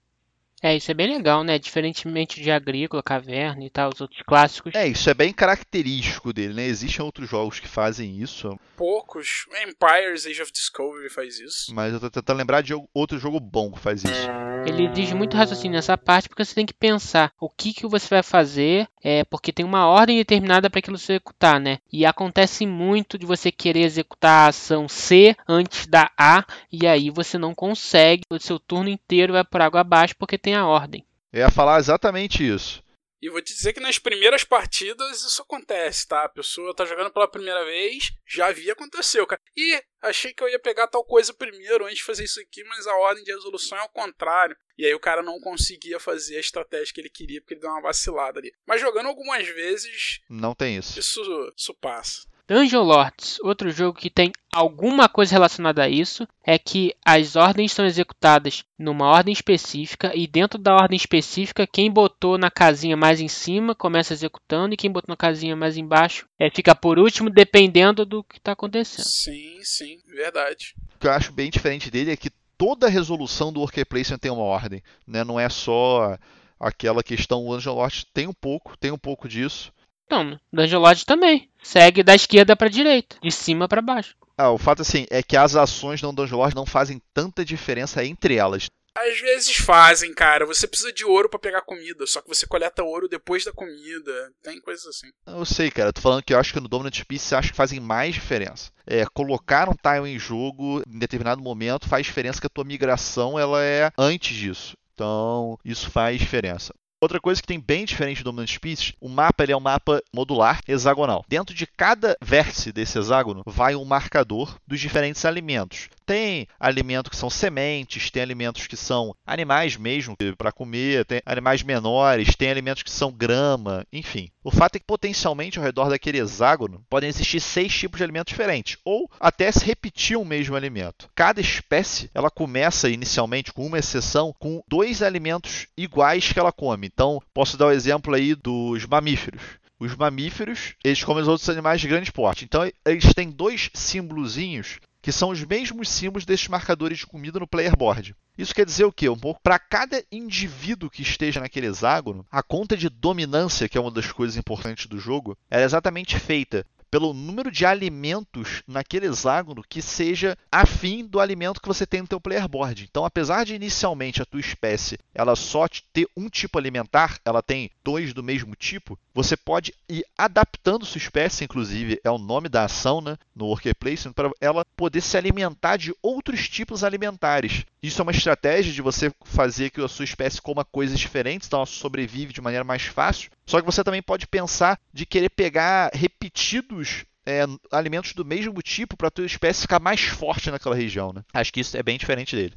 É, isso é bem legal, né? Diferentemente de Agrícola, Caverna e tal, os outros clássicos. É, isso é bem característico dele, né? Existem outros jogos que fazem isso. Poucos. Empires Age of Discovery faz isso. Mas eu tô tentando lembrar de outro jogo bom que faz isso. Ele exige muito raciocínio nessa parte, porque você tem que pensar o que, que você vai fazer, é, porque tem uma ordem determinada para aquilo se executar, né? E acontece muito de você querer executar a ação C antes da A, e aí você não consegue, o seu turno inteiro vai por água abaixo, porque tem a ordem. Eu ia falar exatamente isso. E vou te dizer que nas primeiras partidas isso acontece, tá? A pessoa tá jogando pela primeira vez, já vi aconteceu, cara. E achei que eu ia pegar tal coisa primeiro antes de fazer isso aqui, mas a ordem de resolução é o contrário. E aí o cara não conseguia fazer a estratégia que ele queria porque ele deu uma vacilada ali. Mas jogando algumas vezes. Não tem isso. Isso, isso passa. Dungeon Lords, outro jogo que tem alguma coisa relacionada a isso, é que as ordens são executadas numa ordem específica e dentro da ordem específica, quem botou na casinha mais em cima começa executando e quem botou na casinha mais embaixo é, fica por último, dependendo do que está acontecendo. Sim, sim, verdade. O que eu acho bem diferente dele é que toda a resolução do worker placement tem uma ordem, né? Não é só aquela questão, o Dungeon Lords tem um pouco, tem um pouco disso. Então, Dungeon Lodge também. Segue da esquerda para direita, de cima para baixo. Ah, o fato assim é que as ações Dungeon Lodge não fazem tanta diferença entre elas. Às vezes fazem, cara. Você precisa de ouro para pegar comida, só que você coleta ouro depois da comida. Tem coisas assim. Eu sei, cara. Tô falando que eu acho que no Dominant Peace acho que fazem mais diferença. É, colocar um tile em jogo em determinado momento faz diferença que a tua migração ela é antes disso. Então, isso faz diferença. Outra coisa que tem bem diferente do Dominant Species, o mapa ele é um mapa modular, hexagonal. Dentro de cada vértice desse hexágono vai um marcador dos diferentes alimentos. Tem alimentos que são sementes, tem alimentos que são animais mesmo para comer, tem animais menores, tem alimentos que são grama, enfim. O fato é que potencialmente ao redor daquele hexágono podem existir seis tipos de alimentos diferentes, ou até se repetir o mesmo alimento. Cada espécie ela começa inicialmente, com uma exceção, com dois alimentos iguais que ela come. Então, posso dar o exemplo aí dos mamíferos. Os mamíferos, eles comem os outros animais de grande porte. Então, eles têm dois símbolozinhos que são os mesmos símbolos desses marcadores de comida no player board. Isso quer dizer o quê? Um para cada indivíduo que esteja naquele hexágono, a conta de dominância, que é uma das coisas importantes do jogo, é exatamente feita pelo número de alimentos naquele hexágono que seja afim do alimento que você tem no teu player board. Então, apesar de inicialmente a tua espécie ela só ter um tipo alimentar, ela tem dois do mesmo tipo, você pode ir adaptando sua espécie, inclusive é o nome da ação né, no worker placement, para ela poder se alimentar de outros tipos alimentares. Isso é uma estratégia de você fazer que a sua espécie coma coisas diferentes, então ela sobrevive de maneira mais fácil. Só que você também pode pensar de querer pegar repetidos é, alimentos do mesmo tipo para a tua espécie ficar mais forte naquela região. Né? Acho que isso é bem diferente dele.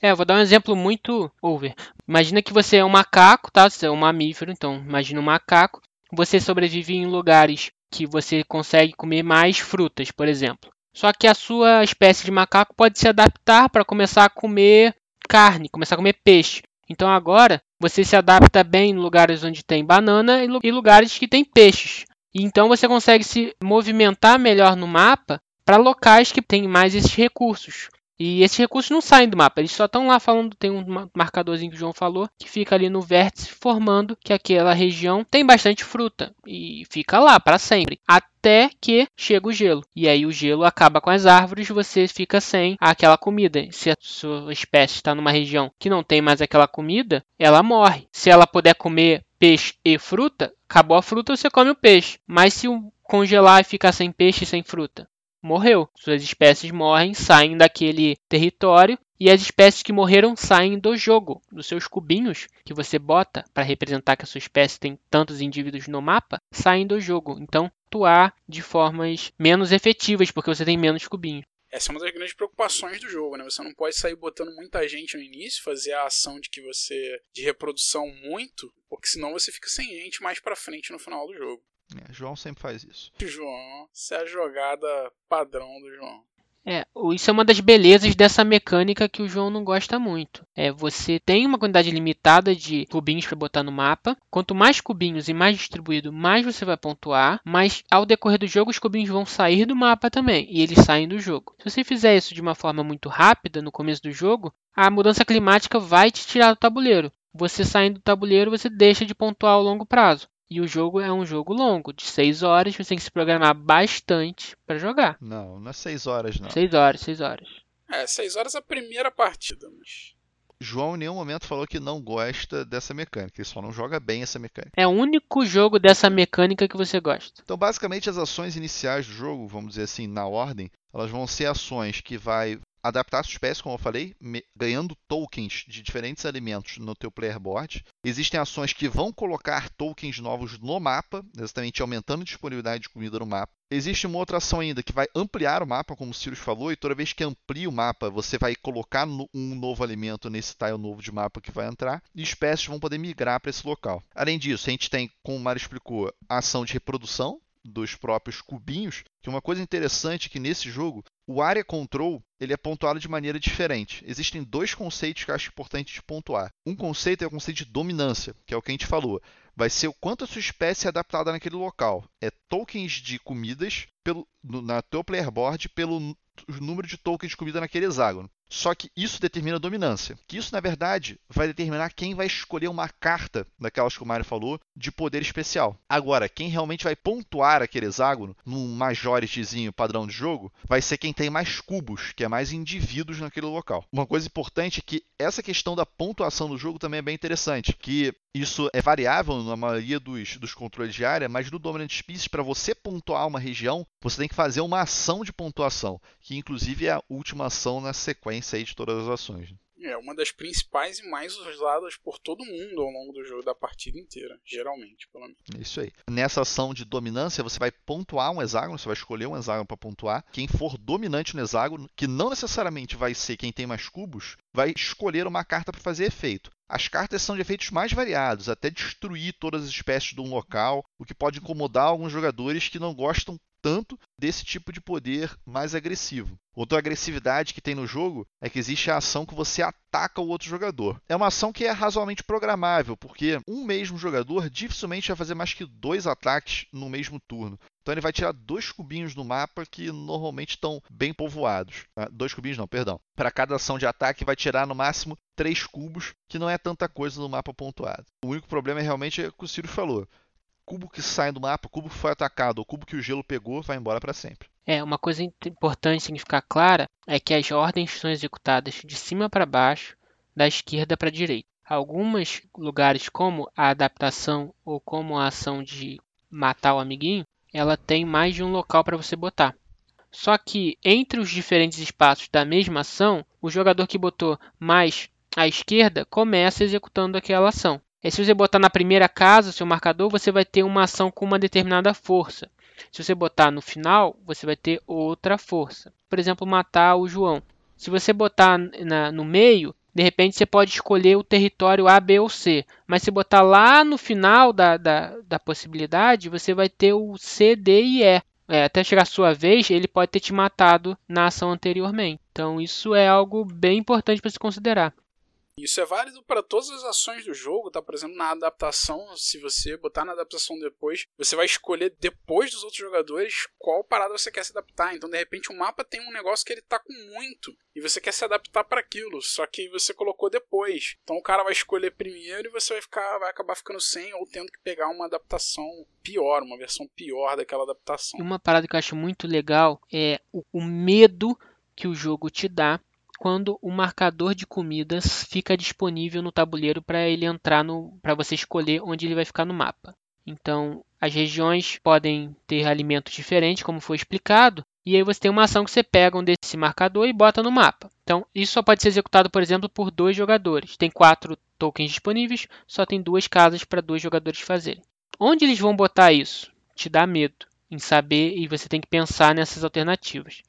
É, vou dar um exemplo muito over. Imagina que você é um macaco, tá? Você é um mamífero, então imagina um macaco. Você sobrevive em lugares que você consegue comer mais frutas, por exemplo. Só que a sua espécie de macaco pode se adaptar para começar a comer carne, começar a comer peixe. Então agora você se adapta bem em lugares onde tem banana e lugares que tem peixes. E então você consegue se movimentar melhor no mapa para locais que têm mais esses recursos. E esses recursos não saem do mapa, eles só estão lá falando, tem um marcadorzinho que o João falou, que fica ali no vértice formando que aquela região tem bastante fruta e fica lá para sempre, até que chega o gelo. E aí o gelo acaba com as árvores, você fica sem aquela comida. Se a sua espécie está numa região que não tem mais aquela comida, ela morre. Se ela puder comer peixe e fruta, acabou a fruta, você come o peixe. Mas se congelar e ficar sem peixe e sem fruta, morreu. Suas espécies morrem, saem daquele território e as espécies que morreram saem do jogo, dos seus cubinhos que você bota para representar que a sua espécie tem tantos indivíduos no mapa, saem do jogo. Então, atuar de formas menos efetivas porque você tem menos cubinhos. Essa é uma das grandes preocupações do jogo, né? Você não pode sair botando muita gente no início, fazer a ação de que você de reprodução muito, porque senão você fica sem gente mais para frente no final do jogo. É, João sempre faz isso. João, essa é a jogada padrão do João. É, isso é uma das belezas dessa mecânica que o João não gosta muito. É, você tem uma quantidade limitada de cubinhos para botar no mapa. Quanto mais cubinhos e mais distribuído, mais você vai pontuar. Mas ao decorrer do jogo, os cubinhos vão sair do mapa também e eles saem do jogo. Se você fizer isso de uma forma muito rápida no começo do jogo, a mudança climática vai te tirar do tabuleiro. Você saindo do tabuleiro, você deixa de pontuar ao longo prazo. E o jogo é um jogo longo, de 6 horas, você tem que se programar bastante para jogar. Não, não é 6 horas não. 6 horas, 6 horas. É, 6 horas a primeira partida, mas... João em nenhum momento falou que não gosta dessa mecânica, ele só não joga bem essa mecânica. É o único jogo dessa mecânica que você gosta. Então, basicamente, as ações iniciais do jogo, vamos dizer assim, na ordem, elas vão ser ações que vai adaptar a sua espécie, como eu falei, ganhando tokens de diferentes alimentos no teu player board. Existem ações que vão colocar tokens novos no mapa, exatamente aumentando a disponibilidade de comida no mapa. Existe uma outra ação ainda que vai ampliar o mapa, como o Sirius falou, e toda vez que amplia o mapa, você vai colocar um novo alimento nesse tile novo de mapa que vai entrar, e espécies vão poder migrar para esse local. Além disso, a gente tem, como o Mário explicou, a ação de reprodução, dos próprios cubinhos, que uma coisa interessante é que nesse jogo o Area Control ele é pontuado de maneira diferente. Existem dois conceitos que eu acho importante de pontuar. Um conceito é o conceito de dominância, que é o que a gente falou. Vai ser o quanto a sua espécie é adaptada naquele local. É tokens de comidas pelo, no, na teu player board pelo número de tokens de comida naquele hexágono. Só que isso determina a dominância. Que isso, na verdade, vai determinar quem vai escolher uma carta, daquelas que o Mario falou, de poder especial. Agora, quem realmente vai pontuar aquele hexágono, num majorityzinho padrão de jogo, vai ser quem tem mais cubos, que é mais indivíduos naquele local. Uma coisa importante é que essa questão da pontuação do jogo também é bem interessante, que isso é variável na maioria dos, dos controles de área, mas no Dominant Species, para você pontuar uma região, você tem que fazer uma ação de pontuação, que inclusive é a última ação na sequência de todas as ações. Né? É uma das principais e mais usadas por todo mundo ao longo do jogo da partida inteira, geralmente, pelo menos. Isso aí. Nessa ação de dominância, você vai pontuar um hexágono, você vai escolher um hexágono para pontuar. Quem for dominante no hexágono, que não necessariamente vai ser quem tem mais cubos, vai escolher uma carta para fazer efeito. As cartas são de efeitos mais variados, até destruir todas as espécies de um local, o que pode incomodar alguns jogadores que não gostam tanto desse tipo de poder mais agressivo. Outra agressividade que tem no jogo é que existe a ação que você ataca o outro jogador. É uma ação que é razoavelmente programável, porque um mesmo jogador dificilmente vai fazer mais que dois ataques no mesmo turno. Então ele vai tirar dois cubinhos do mapa que normalmente estão bem povoados. Ah, dois cubinhos não, perdão. Para cada ação de ataque vai tirar no máximo três cubos, que não é tanta coisa no mapa pontuado. O único problema é realmente o que o Ciro falou cubo que sai do mapa, cubo que foi atacado, o cubo que o gelo pegou, vai embora para sempre. É, uma coisa importante de ficar clara é que as ordens são executadas de cima para baixo, da esquerda para a direita. Alguns lugares, como a adaptação ou como a ação de matar o amiguinho, ela tem mais de um local para você botar. Só que entre os diferentes espaços da mesma ação, o jogador que botou mais à esquerda começa executando aquela ação. E se você botar na primeira casa, seu marcador, você vai ter uma ação com uma determinada força. Se você botar no final, você vai ter outra força. Por exemplo, matar o João. Se você botar na, no meio, de repente você pode escolher o território A, B ou C. Mas se botar lá no final da, da, da possibilidade, você vai ter o C, D e E. É, até chegar a sua vez, ele pode ter te matado na ação anteriormente. Então isso é algo bem importante para se considerar. Isso é válido para todas as ações do jogo, tá? Por exemplo, na adaptação, se você botar na adaptação depois, você vai escolher depois dos outros jogadores qual parada você quer se adaptar. Então, de repente, o mapa tem um negócio que ele tá com muito e você quer se adaptar para aquilo, só que você colocou depois. Então, o cara vai escolher primeiro e você vai ficar vai acabar ficando sem ou tendo que pegar uma adaptação pior, uma versão pior daquela adaptação. Uma parada que eu acho muito legal é o, o medo que o jogo te dá quando o marcador de comidas fica disponível no tabuleiro para ele entrar no para você escolher onde ele vai ficar no mapa. Então, as regiões podem ter alimentos diferentes, como foi explicado, e aí você tem uma ação que você pega um desse marcador e bota no mapa. Então, isso só pode ser executado, por exemplo, por dois jogadores. Tem quatro tokens disponíveis, só tem duas casas para dois jogadores fazerem. Onde eles vão botar isso? Te dá medo em saber e você tem que pensar nessas alternativas.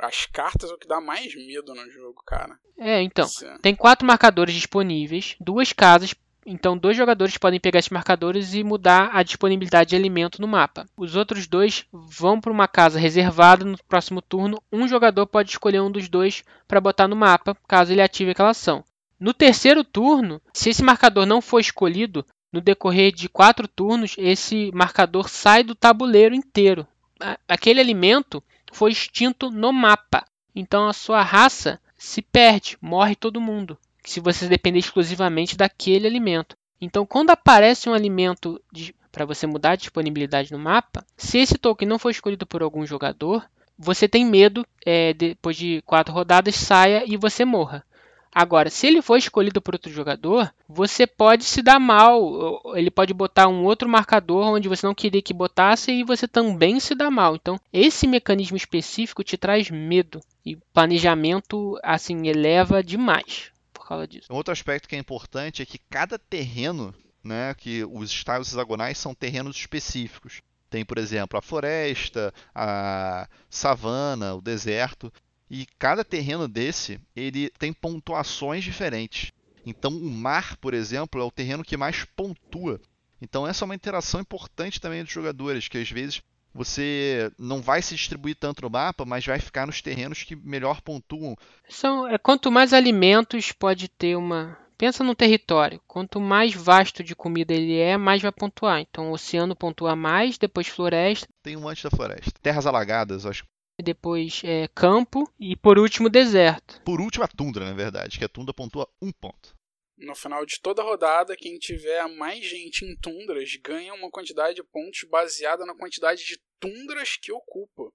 As cartas é o que dá mais medo no jogo, cara. É, então. Tem quatro marcadores disponíveis, duas casas. Então, dois jogadores podem pegar esses marcadores e mudar a disponibilidade de alimento no mapa. Os outros dois vão para uma casa reservada no próximo turno. Um jogador pode escolher um dos dois para botar no mapa, caso ele ative aquela ação. No terceiro turno, se esse marcador não for escolhido, no decorrer de quatro turnos, esse marcador sai do tabuleiro inteiro. Aquele alimento foi extinto no mapa. Então a sua raça se perde, morre todo mundo, se você depender exclusivamente daquele alimento. Então, quando aparece um alimento para você mudar a disponibilidade no mapa, se esse token não for escolhido por algum jogador, você tem medo, é, depois de quatro rodadas, saia e você morra. Agora, se ele for escolhido por outro jogador, você pode se dar mal. Ele pode botar um outro marcador onde você não queria que botasse e você também se dá mal. Então, esse mecanismo específico te traz medo e planejamento assim eleva demais por causa disso. Outro aspecto que é importante é que cada terreno, né, que os estágios hexagonais são terrenos específicos. Tem, por exemplo, a floresta, a savana, o deserto. E cada terreno desse, ele tem pontuações diferentes. Então, o mar, por exemplo, é o terreno que mais pontua. Então, essa é uma interação importante também dos jogadores, que às vezes você não vai se distribuir tanto no mapa, mas vai ficar nos terrenos que melhor pontuam. São, é, quanto mais alimentos pode ter uma. Pensa no território. Quanto mais vasto de comida ele é, mais vai pontuar. Então, o oceano pontua mais, depois floresta. Tem um antes da floresta. Terras alagadas, acho depois é, campo e por último deserto. Por último a tundra, na verdade, que a tundra pontua um ponto. No final de toda rodada, quem tiver mais gente em tundras ganha uma quantidade de pontos baseada na quantidade de tundras que ocupa.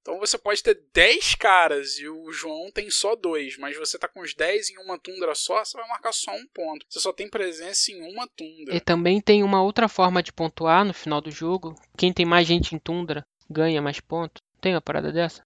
Então você pode ter 10 caras e o João tem só dois, mas você tá com os 10 em uma tundra só, você vai marcar só um ponto. Você só tem presença em uma tundra. E também tem uma outra forma de pontuar no final do jogo. Quem tem mais gente em tundra ganha mais pontos. Tem uma parada dessa?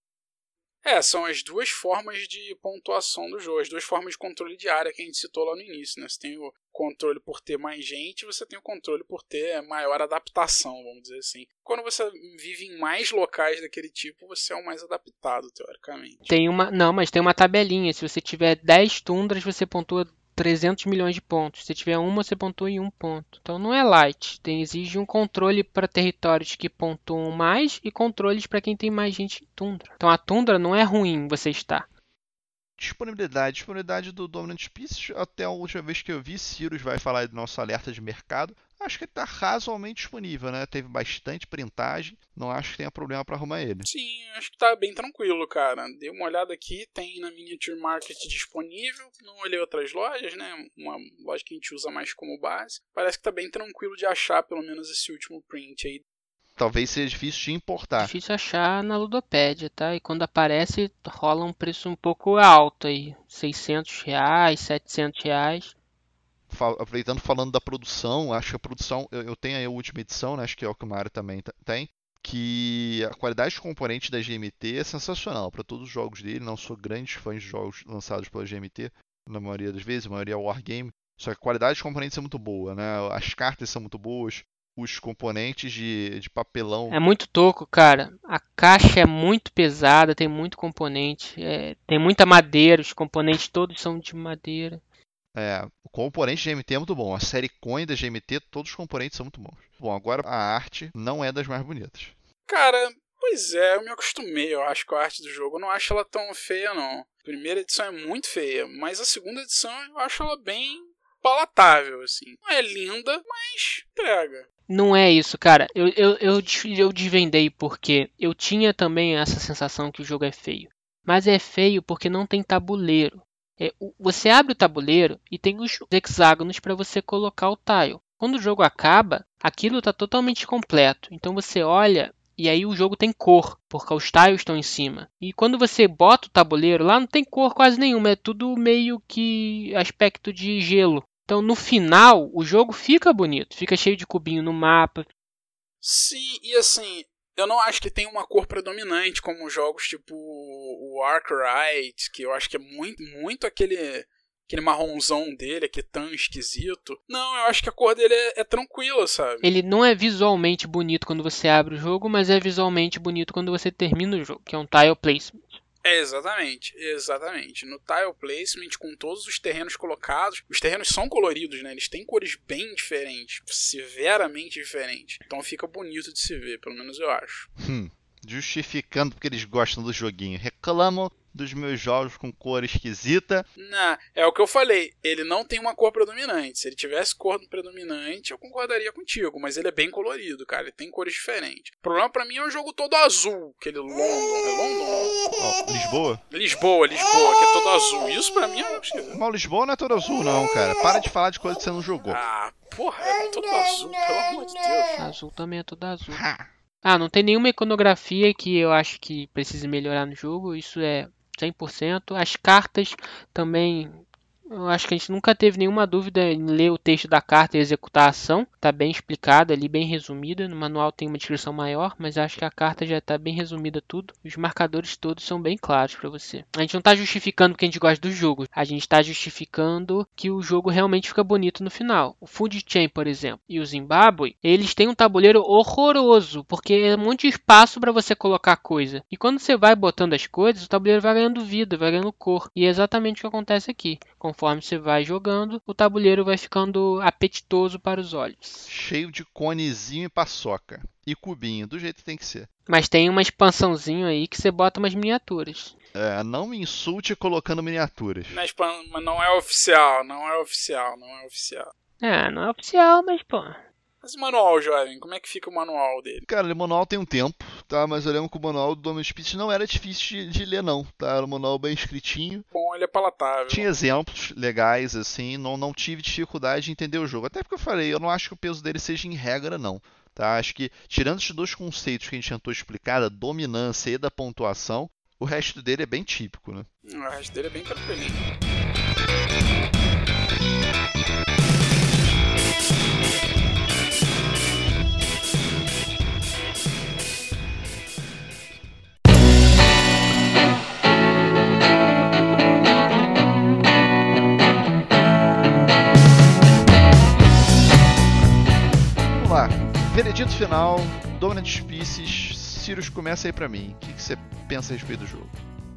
É, são as duas formas de pontuação do jogo, as duas formas de controle de área que a gente citou lá no início, né? Você tem o controle por ter mais gente, você tem o controle por ter maior adaptação, vamos dizer assim. Quando você vive em mais locais daquele tipo, você é o mais adaptado, teoricamente. Tem uma, não, mas tem uma tabelinha, se você tiver 10 tundras, você pontua 300 milhões de pontos. Se tiver uma, você pontua em um ponto. Então não é light. Tem, exige um controle para territórios que pontuam mais e controles para quem tem mais gente em tundra. Então a tundra não é ruim você estar. Disponibilidade. Disponibilidade do Dominant Species, até a última vez que eu vi, Cirus vai falar do nosso alerta de mercado acho que ele está razoavelmente disponível, né? Teve bastante printagem, não acho que tenha problema para arrumar ele. Sim, acho que tá bem tranquilo, cara. Dei uma olhada aqui, tem na Miniature Market disponível. Não olhei outras lojas, né? Uma loja que a gente usa mais como base. Parece que tá bem tranquilo de achar, pelo menos esse último print aí. Talvez seja difícil de importar. Difícil achar na Ludopédia, tá? E quando aparece, rola um preço um pouco alto aí. 600 reais, 700 reais. aproveitando falando da produção, acho que a produção, eu, eu tenho aí a última edição, né, acho que é o que o Mario também tem, que a qualidade de componente da GMT é sensacional para todos os jogos dele. Não sou grande fã de jogos lançados pela GMT, na maioria das vezes, a maioria é Wargame. Só que a qualidade de componentes é muito boa, né? As cartas são muito boas, os componentes de, de papelão. É muito toco, cara. A caixa é muito pesada, tem muito componente, é, tem muita madeira, os componentes todos são de madeira. É, o componente de GMT é muito bom. A série Coin da GMT, todos os componentes são muito bons. Bom, agora a arte não é das mais bonitas. Cara, pois é, eu me acostumei, eu acho, com a arte do jogo. Eu não acho ela tão feia, não. A primeira edição é muito feia, mas a segunda edição eu acho ela bem palatável, assim. Não é linda, mas pega. Não é isso, cara. Eu, eu, eu, eu desvendei porque eu tinha também essa sensação que o jogo é feio. Mas é feio porque não tem tabuleiro. É, você abre o tabuleiro e tem os hexágonos para você colocar o tile. Quando o jogo acaba, aquilo está totalmente completo. Então você olha e aí o jogo tem cor, porque os tiles estão em cima. E quando você bota o tabuleiro lá, não tem cor quase nenhuma, é tudo meio que aspecto de gelo. Então no final o jogo fica bonito, fica cheio de cubinho no mapa. Sim, e assim, eu não acho que tem uma cor predominante como jogos tipo o Arkwright, que eu acho que é muito, muito aquele aquele marronzão dele, que é tão esquisito. Não, eu acho que a cor dele é, é tranquila, sabe? Ele não é visualmente bonito quando você abre o jogo, mas é visualmente bonito quando você termina o jogo, que é um tile placement. É, exatamente, exatamente. No tile placement, com todos os terrenos colocados, os terrenos são coloridos, né? Eles têm cores bem diferentes, severamente diferentes. Então fica bonito de se ver, pelo menos eu acho. Hum, justificando porque eles gostam do joguinho. Reclamam dos meus jogos com cor esquisita. Não, é o que eu falei. Ele não tem uma cor predominante. Se ele tivesse cor predominante, eu concordaria contigo. Mas ele é bem colorido, cara. Ele tem cores diferentes. O problema pra mim é o jogo todo azul. Aquele London. É London? Ó, Lisboa? Lisboa, Lisboa, que é todo azul. Isso pra mim é um... Mas o Lisboa não é todo azul, não, cara. Para de falar de coisa que você não jogou. Ah, porra, é todo azul, pelo amor de Deus. Azul também é todo azul. Ha! Ah, não tem nenhuma iconografia que eu acho que precise melhorar no jogo, isso é 100%. As cartas também, eu acho que a gente nunca teve nenhuma dúvida em ler o texto da carta e executar a ação. Tá bem explicada ali, bem resumida. No manual tem uma descrição maior, mas acho que a carta já tá bem resumida tudo. Os marcadores todos são bem claros para você. A gente não tá justificando que a gente gosta do jogo, a gente tá justificando que o jogo realmente fica bonito no final. O Food Chain, por exemplo, e o Zimbabwe, eles têm um tabuleiro horroroso, porque é um monte de espaço para você colocar coisa. E quando você vai botando as coisas, o tabuleiro vai ganhando vida, vai ganhando cor. E é exatamente o que acontece aqui. Conforme você vai jogando, o tabuleiro vai ficando apetitoso para os olhos. Cheio de conezinho e paçoca. E cubinho, do jeito que tem que ser. Mas tem uma expansãozinho aí que você bota umas miniaturas. É, não me insulte colocando miniaturas. Mas, não é oficial, não é oficial, não é oficial. É, não é oficial, mas pô. Mas o manual, jovem, como é que fica o manual dele? Cara, o manual tem um tempo, tá? Mas eu lembro que o manual do Dominic Speech não era difícil de, de ler, não, tá? Era um manual bem escritinho. Bom, ele é palatável. Tinha exemplos legais, assim, não, não tive dificuldade de entender o jogo. Até porque eu falei, eu não acho que o peso dele seja em regra, não. Tá? Acho que, tirando esses dois conceitos que a gente tentou explicar, da dominância e da pontuação, o resto dele é bem típico, né? O resto dele é bem tranquilinho. Veredito final, Dominant Species. Sirius, começa aí pra mim. O que, você pensa a respeito do jogo?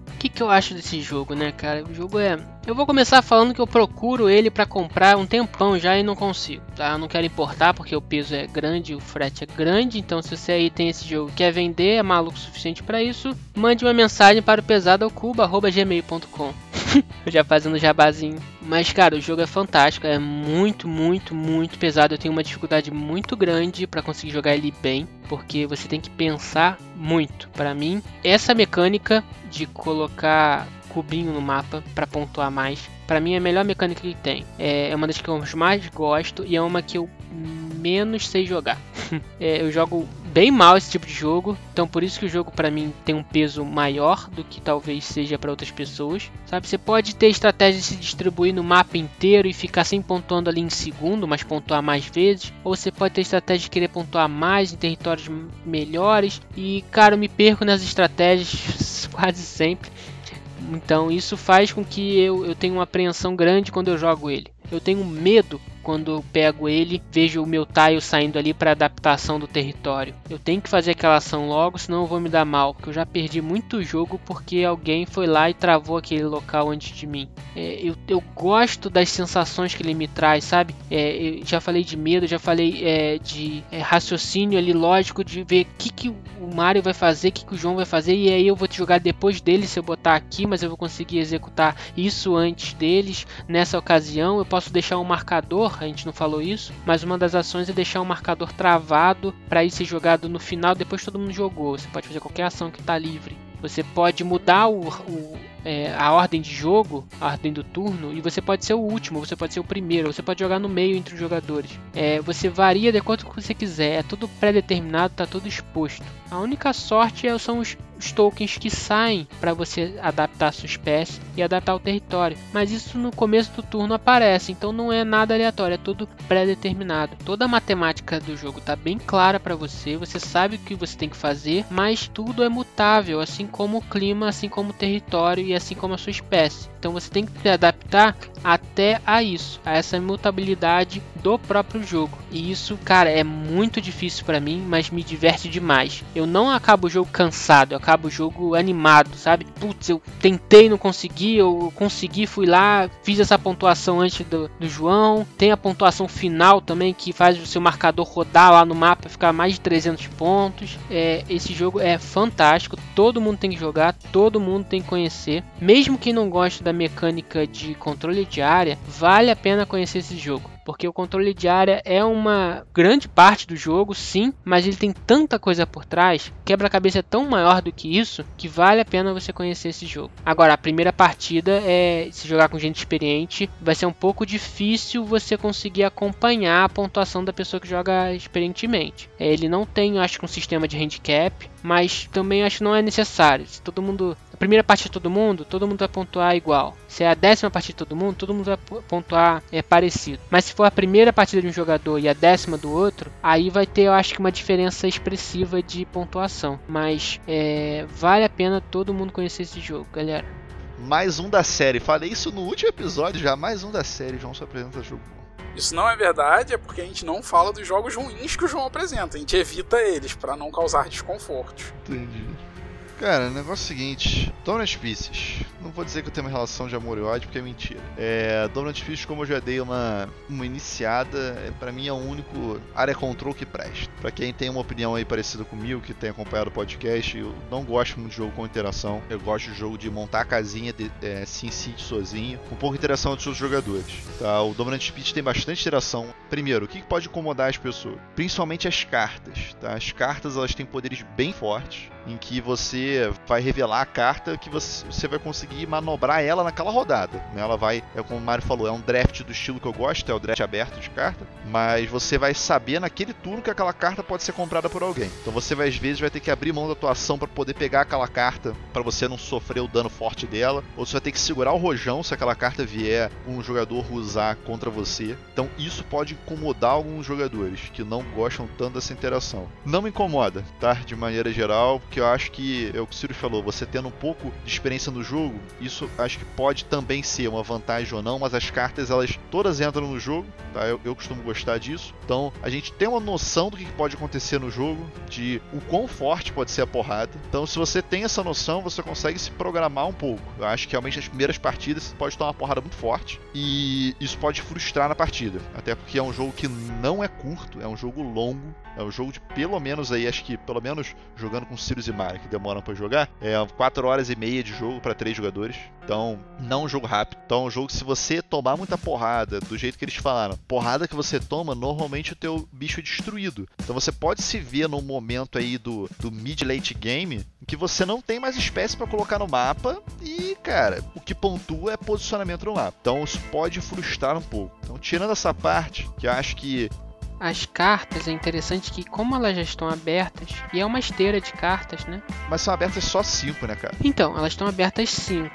O que, que eu acho desse jogo, né, cara? O jogo é. Eu vou começar falando que eu procuro ele pra comprar um tempão já e não consigo, tá? Eu não quero importar porque o peso é grande, o frete é grande. Então, se você aí tem esse jogo e quer vender, é maluco o suficiente pra isso, mande uma mensagem para o pesadocuba.gmail.com. <laughs> já fazendo jabazinho. Mas, cara, o jogo é fantástico, é muito, muito, muito pesado. Eu tenho uma dificuldade muito grande pra conseguir jogar ele bem, porque você tem que pensar muito. Pra mim, essa mecânica de colocar cubinho no mapa pra pontuar mais, pra mim é a melhor mecânica que tem. É é uma das que eu mais gosto e é uma que eu menos sei jogar. <laughs> É, eu jogo bem mal esse tipo de jogo, então por isso que o jogo para mim tem um peso maior do que talvez seja para outras pessoas. Sabe, você pode ter estratégia de se distribuir no mapa inteiro e ficar sem pontuando ali em segundo, mas pontuar mais vezes, ou você pode ter estratégia de querer pontuar mais em territórios melhores. E cara, eu me perco nas estratégias <laughs> quase sempre. Então isso faz com que eu, eu tenha uma apreensão grande quando eu jogo ele. Eu tenho medo quando eu pego ele, vejo o meu tile saindo ali para adaptação do território. Eu tenho que fazer aquela ação logo, senão eu vou me dar mal, porque eu já perdi muito jogo porque alguém foi lá e travou aquele local antes de mim. É, eu, eu, gosto das sensações que ele me traz, sabe? É, eu já falei de medo, já falei é, de é, raciocínio ali lógico de ver o que, que o Mario vai fazer, o que, que o João vai fazer, e aí eu vou te jogar depois dele se eu botar aqui, mas eu vou conseguir executar isso antes deles. Nessa ocasião, eu posso deixar um marcador a gente não falou isso, mas uma das ações é deixar um marcador travado para ir ser jogado no final depois todo mundo jogou. Você pode fazer qualquer ação que está livre. Você pode mudar o, o é, a ordem de jogo, a ordem do turno, e você pode ser o último, você pode ser o primeiro, você pode jogar no meio entre os jogadores. É, você varia de acordo com o que você quiser, é tudo pré-determinado, está tudo exposto. A única sorte é, são os, os tokens que saem para você adaptar a sua espécie e adaptar o território. Mas isso no começo do turno aparece, então não é nada aleatório, é tudo pré-determinado. Toda a matemática do jogo está bem clara para você, você sabe o que você tem que fazer, mas tudo é mutável, assim como o clima, assim como o território e assim como a sua espécie. Então você tem que se adaptar até a isso, a essa mutabilidade do próprio jogo. E isso, cara, é muito difícil para mim, mas me diverte demais. Eu não acabo o jogo cansado, eu acabo o jogo animado, sabe? Putz, eu tentei, não consegui, eu consegui, fui lá, fiz essa pontuação antes do, do João. Tem a pontuação final também que faz o seu marcador rodar lá no mapa, ficar mais de 300 pontos. É, esse jogo é fantástico, todo mundo tem que jogar, todo mundo tem que conhecer. Mesmo quem não gosta da mecânica de controle de área, vale a pena conhecer esse jogo porque o controle de área é uma grande parte do jogo, sim, mas ele tem tanta coisa por trás, quebra-cabeça é tão maior do que isso, que vale a pena você conhecer esse jogo. Agora, a primeira partida é se jogar com gente experiente, vai ser um pouco difícil você conseguir acompanhar a pontuação da pessoa que joga experientemente. Ele não tem, acho um sistema de handicap, mas também acho que não é necessário. Se todo mundo a primeira partida de todo mundo, todo mundo vai pontuar igual. Se é a décima partida de todo mundo, todo mundo vai pontuar é, parecido. Mas se for a primeira partida de um jogador e a décima do outro, aí vai ter, eu acho que, uma diferença expressiva de pontuação. Mas é, vale a pena todo mundo conhecer esse jogo, galera. Mais um da série. Falei isso no último episódio já. Mais um da série. João só apresenta jogo isso não é verdade, é porque a gente não fala dos jogos ruins que o João apresenta. A gente evita eles para não causar desconforto. Entendi. Cara, o negócio é o seguinte: Donut Pieces. Não vou dizer que eu tenho uma relação de amor e ódio, porque é mentira. É, Donut Pieces, como eu já dei uma, uma iniciada, é, para mim é o único área control que presta. Pra quem tem uma opinião aí parecida comigo, que tem acompanhado o podcast, eu não gosto muito de jogo com interação. Eu gosto de jogo de montar a casinha de é, SimCity sozinho, com pouca interação dos seus jogadores. Tá? O Dominant Pieces tem bastante interação. Primeiro, o que pode incomodar as pessoas? Principalmente as cartas. Tá? As cartas elas têm poderes bem fortes em que você vai revelar a carta que você, você vai conseguir manobrar ela naquela rodada. Né? Ela vai, é como o Mario falou, é um draft do estilo que eu gosto, é o draft aberto de carta, mas você vai saber naquele turno que aquela carta pode ser comprada por alguém. Então você vai, às vezes vai ter que abrir mão da tua ação para poder pegar aquela carta, para você não sofrer o dano forte dela, ou você vai ter que segurar o rojão se aquela carta vier um jogador usar contra você. Então isso pode incomodar alguns jogadores que não gostam tanto dessa interação. Não me incomoda, tá? De maneira geral, porque que eu acho que é o que o Ciro falou, você tendo um pouco de experiência no jogo, isso acho que pode também ser uma vantagem ou não, mas as cartas elas todas entram no jogo, tá? Eu, eu costumo gostar disso. Então a gente tem uma noção do que pode acontecer no jogo, de o quão forte pode ser a porrada. Então se você tem essa noção, você consegue se programar um pouco. Eu acho que realmente as primeiras partidas você pode tomar uma porrada muito forte e isso pode frustrar na partida, até porque é um jogo que não é curto, é um jogo longo, é um jogo de pelo menos aí, acho que pelo menos jogando com Sirius e Mario, que demoram para jogar, é 4 horas e meia de jogo para três jogadores. Então, não é um jogo rápido. Então, é um jogo que se você tomar muita porrada, do jeito que eles falaram, porrada que você toma, normalmente o teu bicho é destruído. Então, você pode se ver num momento aí do, do mid-late game que você não tem mais espécie para colocar no mapa e, cara, o que pontua é posicionamento no mapa. Então, isso pode frustrar um pouco. Então, tirando essa parte, que eu acho que As cartas é interessante que, como elas já estão abertas, e é uma esteira de cartas, né? Mas são abertas só 5, né, cara? Então, elas estão abertas 5.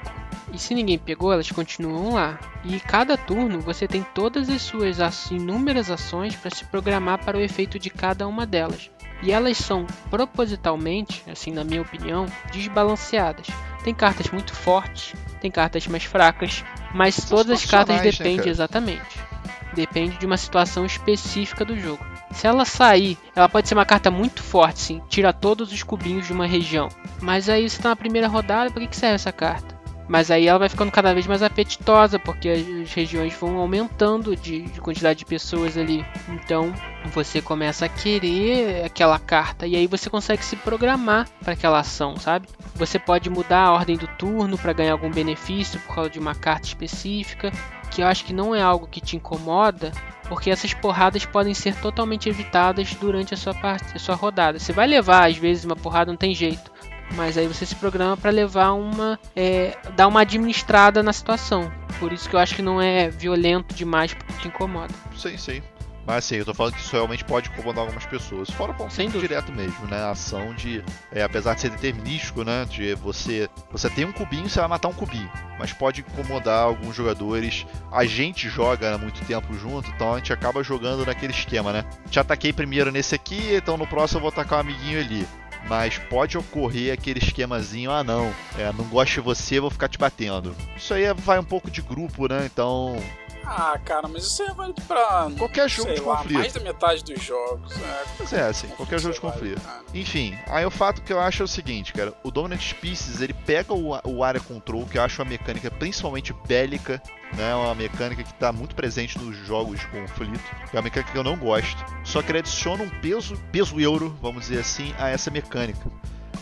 E se ninguém pegou, elas continuam lá. E cada turno você tem todas as suas inúmeras ações para se programar para o efeito de cada uma delas. E elas são propositalmente, assim na minha opinião, desbalanceadas. Tem cartas muito fortes, tem cartas mais fracas, mas São todas as cartas né, dependem cara? exatamente. Depende de uma situação específica do jogo. Se ela sair, ela pode ser uma carta muito forte, sim, tira todos os cubinhos de uma região. Mas aí você tá na primeira rodada, pra que que serve essa carta? Mas aí ela vai ficando cada vez mais apetitosa, porque as as regiões vão aumentando de, de quantidade de pessoas ali. Então você começa a querer aquela carta e aí você consegue se programar para aquela ação, sabe? Você pode mudar a ordem do turno para ganhar algum benefício por causa de uma carta específica, que eu acho que não é algo que te incomoda, porque essas porradas podem ser totalmente evitadas durante a sua, parte, a sua rodada. Você vai levar às vezes uma porrada, não tem jeito. Mas aí você se programa para levar uma. É, dar uma administrada na situação. Por isso que eu acho que não é violento demais porque te incomoda. Sim, sim. Mas assim, eu tô falando que isso realmente pode incomodar algumas pessoas. Fora o dúvida. direto mesmo, né? A ação de. é, apesar de ser determinístico, né? De você. Você tem um cubinho, você vai matar um cubinho. Mas pode incomodar alguns jogadores. A gente joga há muito tempo junto, então a gente acaba jogando naquele esquema, né? Te ataquei primeiro nesse aqui, então no próximo eu vou atacar um amiguinho ali. Mas pode ocorrer aquele esquemazinho, ah não, é, não gosto de você, vou ficar te batendo. Isso aí é- vai um pouco de grupo, né? Então. Ah, cara, mas isso é válido pra. Qualquer jogo sei de lá, conflito. mais da metade dos jogos. É, Mas é, assim, qualquer jogo de é conflito. cara. Enfim, aí o fato que eu acho é o seguinte, cara. O Dominant Species, ele pega o, o Area Control, que eu acho uma mecânica principalmente bélica, né? Uma mecânica que tá muito presente nos jogos de conflito. É uma mecânica que eu não gosto. Só que ele adiciona um peso, peso euro, vamos dizer assim, a essa mecânica.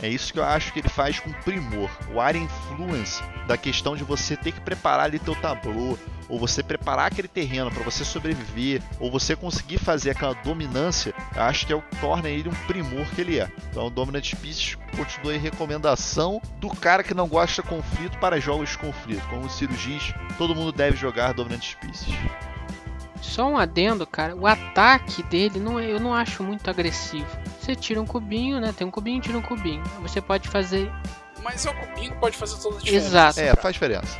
É isso que eu acho que ele faz com primor. O Area Influence, da questão de você ter que preparar ali teu tablô, ou você preparar aquele terreno para você sobreviver, ou você conseguir fazer aquela dominância, acho que é o que torna ele um primor que ele é. Então, o Dominant Species continua em recomendação do cara que não gosta de conflito para jogos de conflito. Como diz, todo mundo deve jogar Dominant Species. Só um adendo, cara. O ataque dele não é- eu não acho muito agressivo. Você tira um cubinho, né? Tem um cubinho tira um cubinho. Você pode fazer. Mas é o cubinho que pode fazer toda a diferença. Exato. É, faz diferença.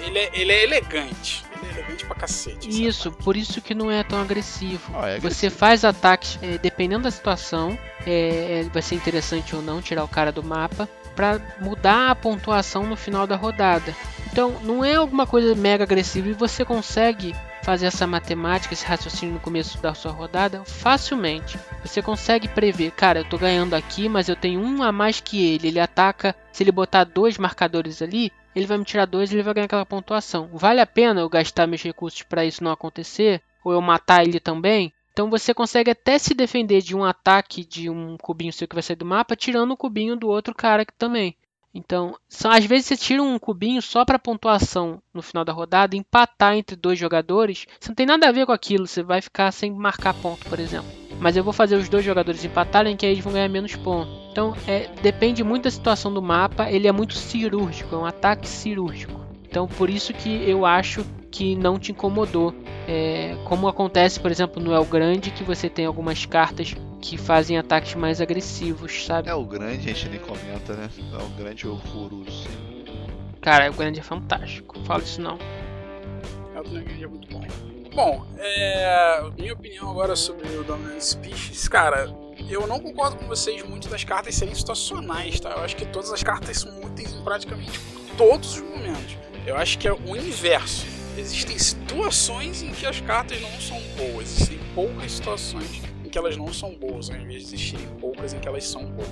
Ele é, ele é elegante. Ele é elegante pra cacete. Isso, por isso que não é tão agressivo. Ah, é Você agressivo. faz ataques, é, dependendo da situação, é, é, vai ser interessante ou não tirar o cara do mapa para mudar a pontuação no final da rodada. Então, não é alguma coisa mega agressiva e você consegue fazer essa matemática, esse raciocínio no começo da sua rodada facilmente. Você consegue prever, cara, eu tô ganhando aqui, mas eu tenho um a mais que ele. Ele ataca, se ele botar dois marcadores ali, ele vai me tirar dois e ele vai ganhar aquela pontuação. Vale a pena eu gastar meus recursos para isso não acontecer? Ou eu matar ele também? Então você consegue até se defender de um ataque de um cubinho seu que vai sair do mapa, tirando o cubinho do outro cara que também. Então, são, às vezes você tira um cubinho só para pontuação no final da rodada, empatar entre dois jogadores. Isso não tem nada a ver com aquilo, você vai ficar sem marcar ponto, por exemplo. Mas eu vou fazer os dois jogadores empatarem, que aí eles vão ganhar menos pontos. Então, é, depende muito da situação do mapa, ele é muito cirúrgico, é um ataque cirúrgico. Então, por isso que eu acho que não te incomodou. É, como acontece, por exemplo, no El Grande, que você tem algumas cartas que fazem ataques mais agressivos, sabe? É o grande, a gente nem comenta, né? É o grande horroroso. Cara, o Grande é fantástico. Fala isso não. É, o Dominant é muito bom. Bom, é, minha opinião agora sobre o Dominant Species, cara, eu não concordo com vocês muito das cartas serem situacionais, tá? Eu acho que todas as cartas são úteis em praticamente todos os momentos. Eu acho que é o inverso. Existem situações em que as cartas não são boas, existem poucas situações em que elas não são boas, ao invés de existirem poucas em que elas são boas.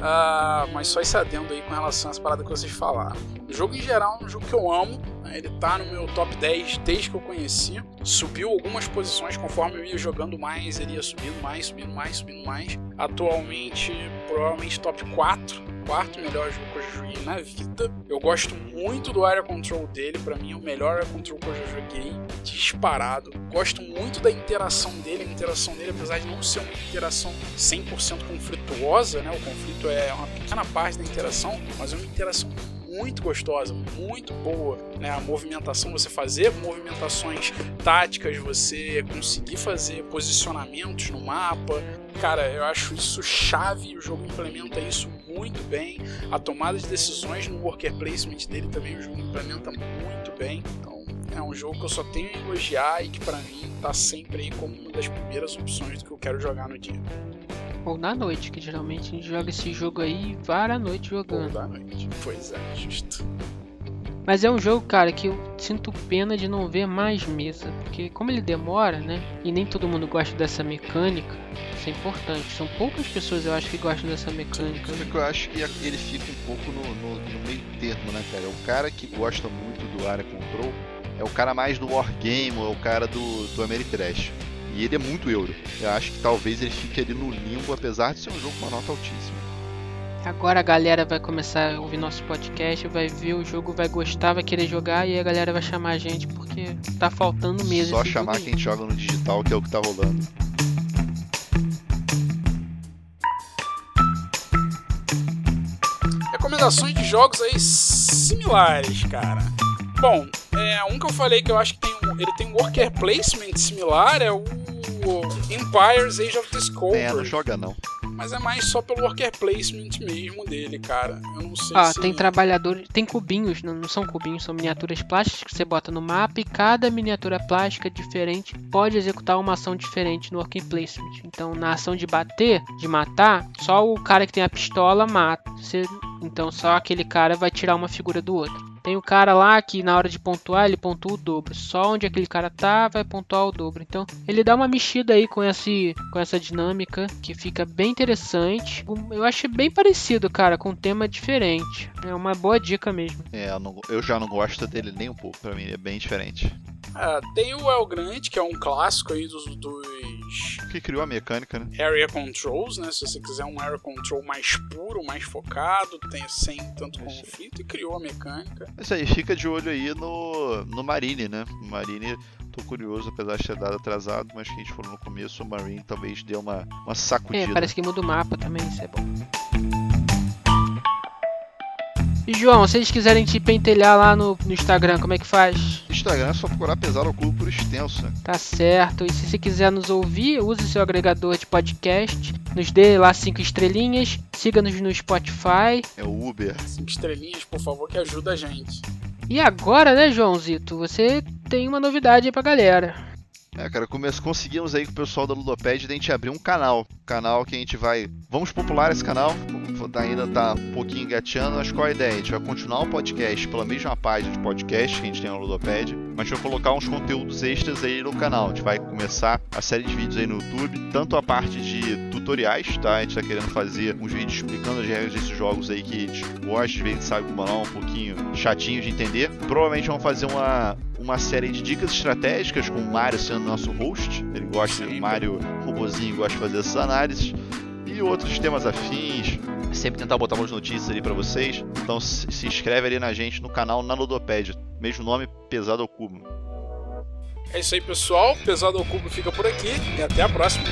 Ah, mas só esse adendo aí com relação a essa parada que vocês falaram. O jogo em geral é um jogo que eu amo, né? ele tá no meu top 10 desde que eu conheci. Subiu algumas posições conforme eu ia jogando mais, ele ia subindo mais, subindo mais, subindo mais. Atualmente, provavelmente top 4, quarto melhor jogo que eu joguei na vida. Eu gosto muito do Area Control dele, pra mim é o melhor Area Control que eu já joguei, disparado. Gosto muito da interação dele, a interação dele, apesar de não ser uma interação 100% conflituosa, né? O conflito é uma pequena parte da interação, mas é uma interação muito gostosa, muito boa, né? A movimentação, você fazer movimentações táticas, você conseguir fazer posicionamentos no mapa. Cara, eu acho isso chave, o jogo implementa isso muito bem. A tomada de decisões no worker placement dele também o jogo implementa muito bem. Então, é um jogo que eu só tenho a elogiar e que para mim tá sempre aí como uma das primeiras opções do que eu quero jogar no dia. Ou na noite, que geralmente a gente joga esse jogo aí várias noites jogando. Ou da noite. Pois é, justo. Mas é um jogo, cara, que eu sinto pena de não ver mais mesa. Porque como ele demora, né? E nem todo mundo gosta dessa mecânica, isso é importante. São poucas pessoas, eu acho, que gostam dessa mecânica. Que eu acho que ele fica um pouco no, no, no meio termo, né, cara? É o cara que gosta muito do Area Control é o cara mais do Wargame, é o cara do, do Ameritrash. E ele é muito euro. Eu acho que talvez ele fique ali no limbo, apesar de ser um jogo com uma nota altíssima. Agora a galera vai começar a ouvir nosso podcast, vai ver o jogo, vai gostar, vai querer jogar e a galera vai chamar a gente porque tá faltando mesmo. Só chamar quem joga no digital, que é o que tá rolando. Recomendações de jogos aí similares, cara. Bom, é, um que eu falei que eu acho que tem um, ele tem um worker placement similar é o Empire's Age of Discovery. É, não joga não. Mas é mais só pelo worker placement mesmo dele, cara. Eu não sei Ah, se... tem trabalhadores, tem cubinhos, não, não são cubinhos, são miniaturas plásticas que você bota no mapa e cada miniatura plástica diferente pode executar uma ação diferente no working placement. Então, na ação de bater, de matar, só o cara que tem a pistola mata. Você- então, só aquele cara vai tirar uma figura do outro. Tem o cara lá que na hora de pontuar ele pontua o dobro. Só onde aquele cara tá vai pontuar o dobro. Então ele dá uma mexida aí com, esse, com essa dinâmica que fica bem interessante. Eu achei bem parecido, cara, com um tema diferente. É uma boa dica mesmo. É, eu, não- eu já não gosto dele nem um pouco. Pra mim, é bem diferente. Ah, tem o El Grande, que é um clássico aí dos, dos que criou a mecânica, né? Area Controls, né? Se você quiser um Area Control mais puro, mais focado, tem sem tanto É isso conflito, e criou a mecânica. Isso aí, fica de olho aí no, no Marine, né? O Marine, tô curioso, apesar de ter dado atrasado, mas que a gente falou no começo, o Marine talvez dê uma, uma É, sacudida. parece que muda o mapa também, isso é bom. E João, se eles quiserem te pentelhar lá no, no Instagram, como é que faz? Instagram é só procurar pesar o clube por extenso? Tá certo. E se você quiser nos ouvir, use seu agregador de podcast. Nos dê lá cinco estrelinhas. Siga-nos no Spotify. É o Uber. Cinco estrelinhas, por favor, que ajuda a gente. E agora, né, Joãozito? Você tem uma novidade aí pra galera. É, cara, conseguimos aí com o pessoal da Ludoped a gente abrir um canal. Canal que a gente vai. Vamos popular esse canal. Ainda tá um pouquinho engateando, mas qual a ideia? A gente vai continuar o podcast pela mesma página de podcast que a gente tem no Ludoped, mas a vai colocar uns conteúdos extras aí no canal. A gente vai começar a série de vídeos aí no YouTube, tanto a parte de tutoriais, tá? A gente tá querendo fazer uns vídeos explicando as regras desses jogos aí que a gente gosta, de vezes sabe como não, um pouquinho chatinho de entender. Provavelmente vamos fazer uma, uma série de dicas estratégicas com o Mário sendo nosso host. Ele gosta, Sim. o Mário Robozinho gosta de fazer essas análises. E outros temas afins. Sempre tentar botar umas notícias ali pra vocês. Então se inscreve ali na gente no canal na Ludopédia. Mesmo nome, Pesado ao Cubo. É isso aí, pessoal. Pesado ao Cubo fica por aqui e até a próxima.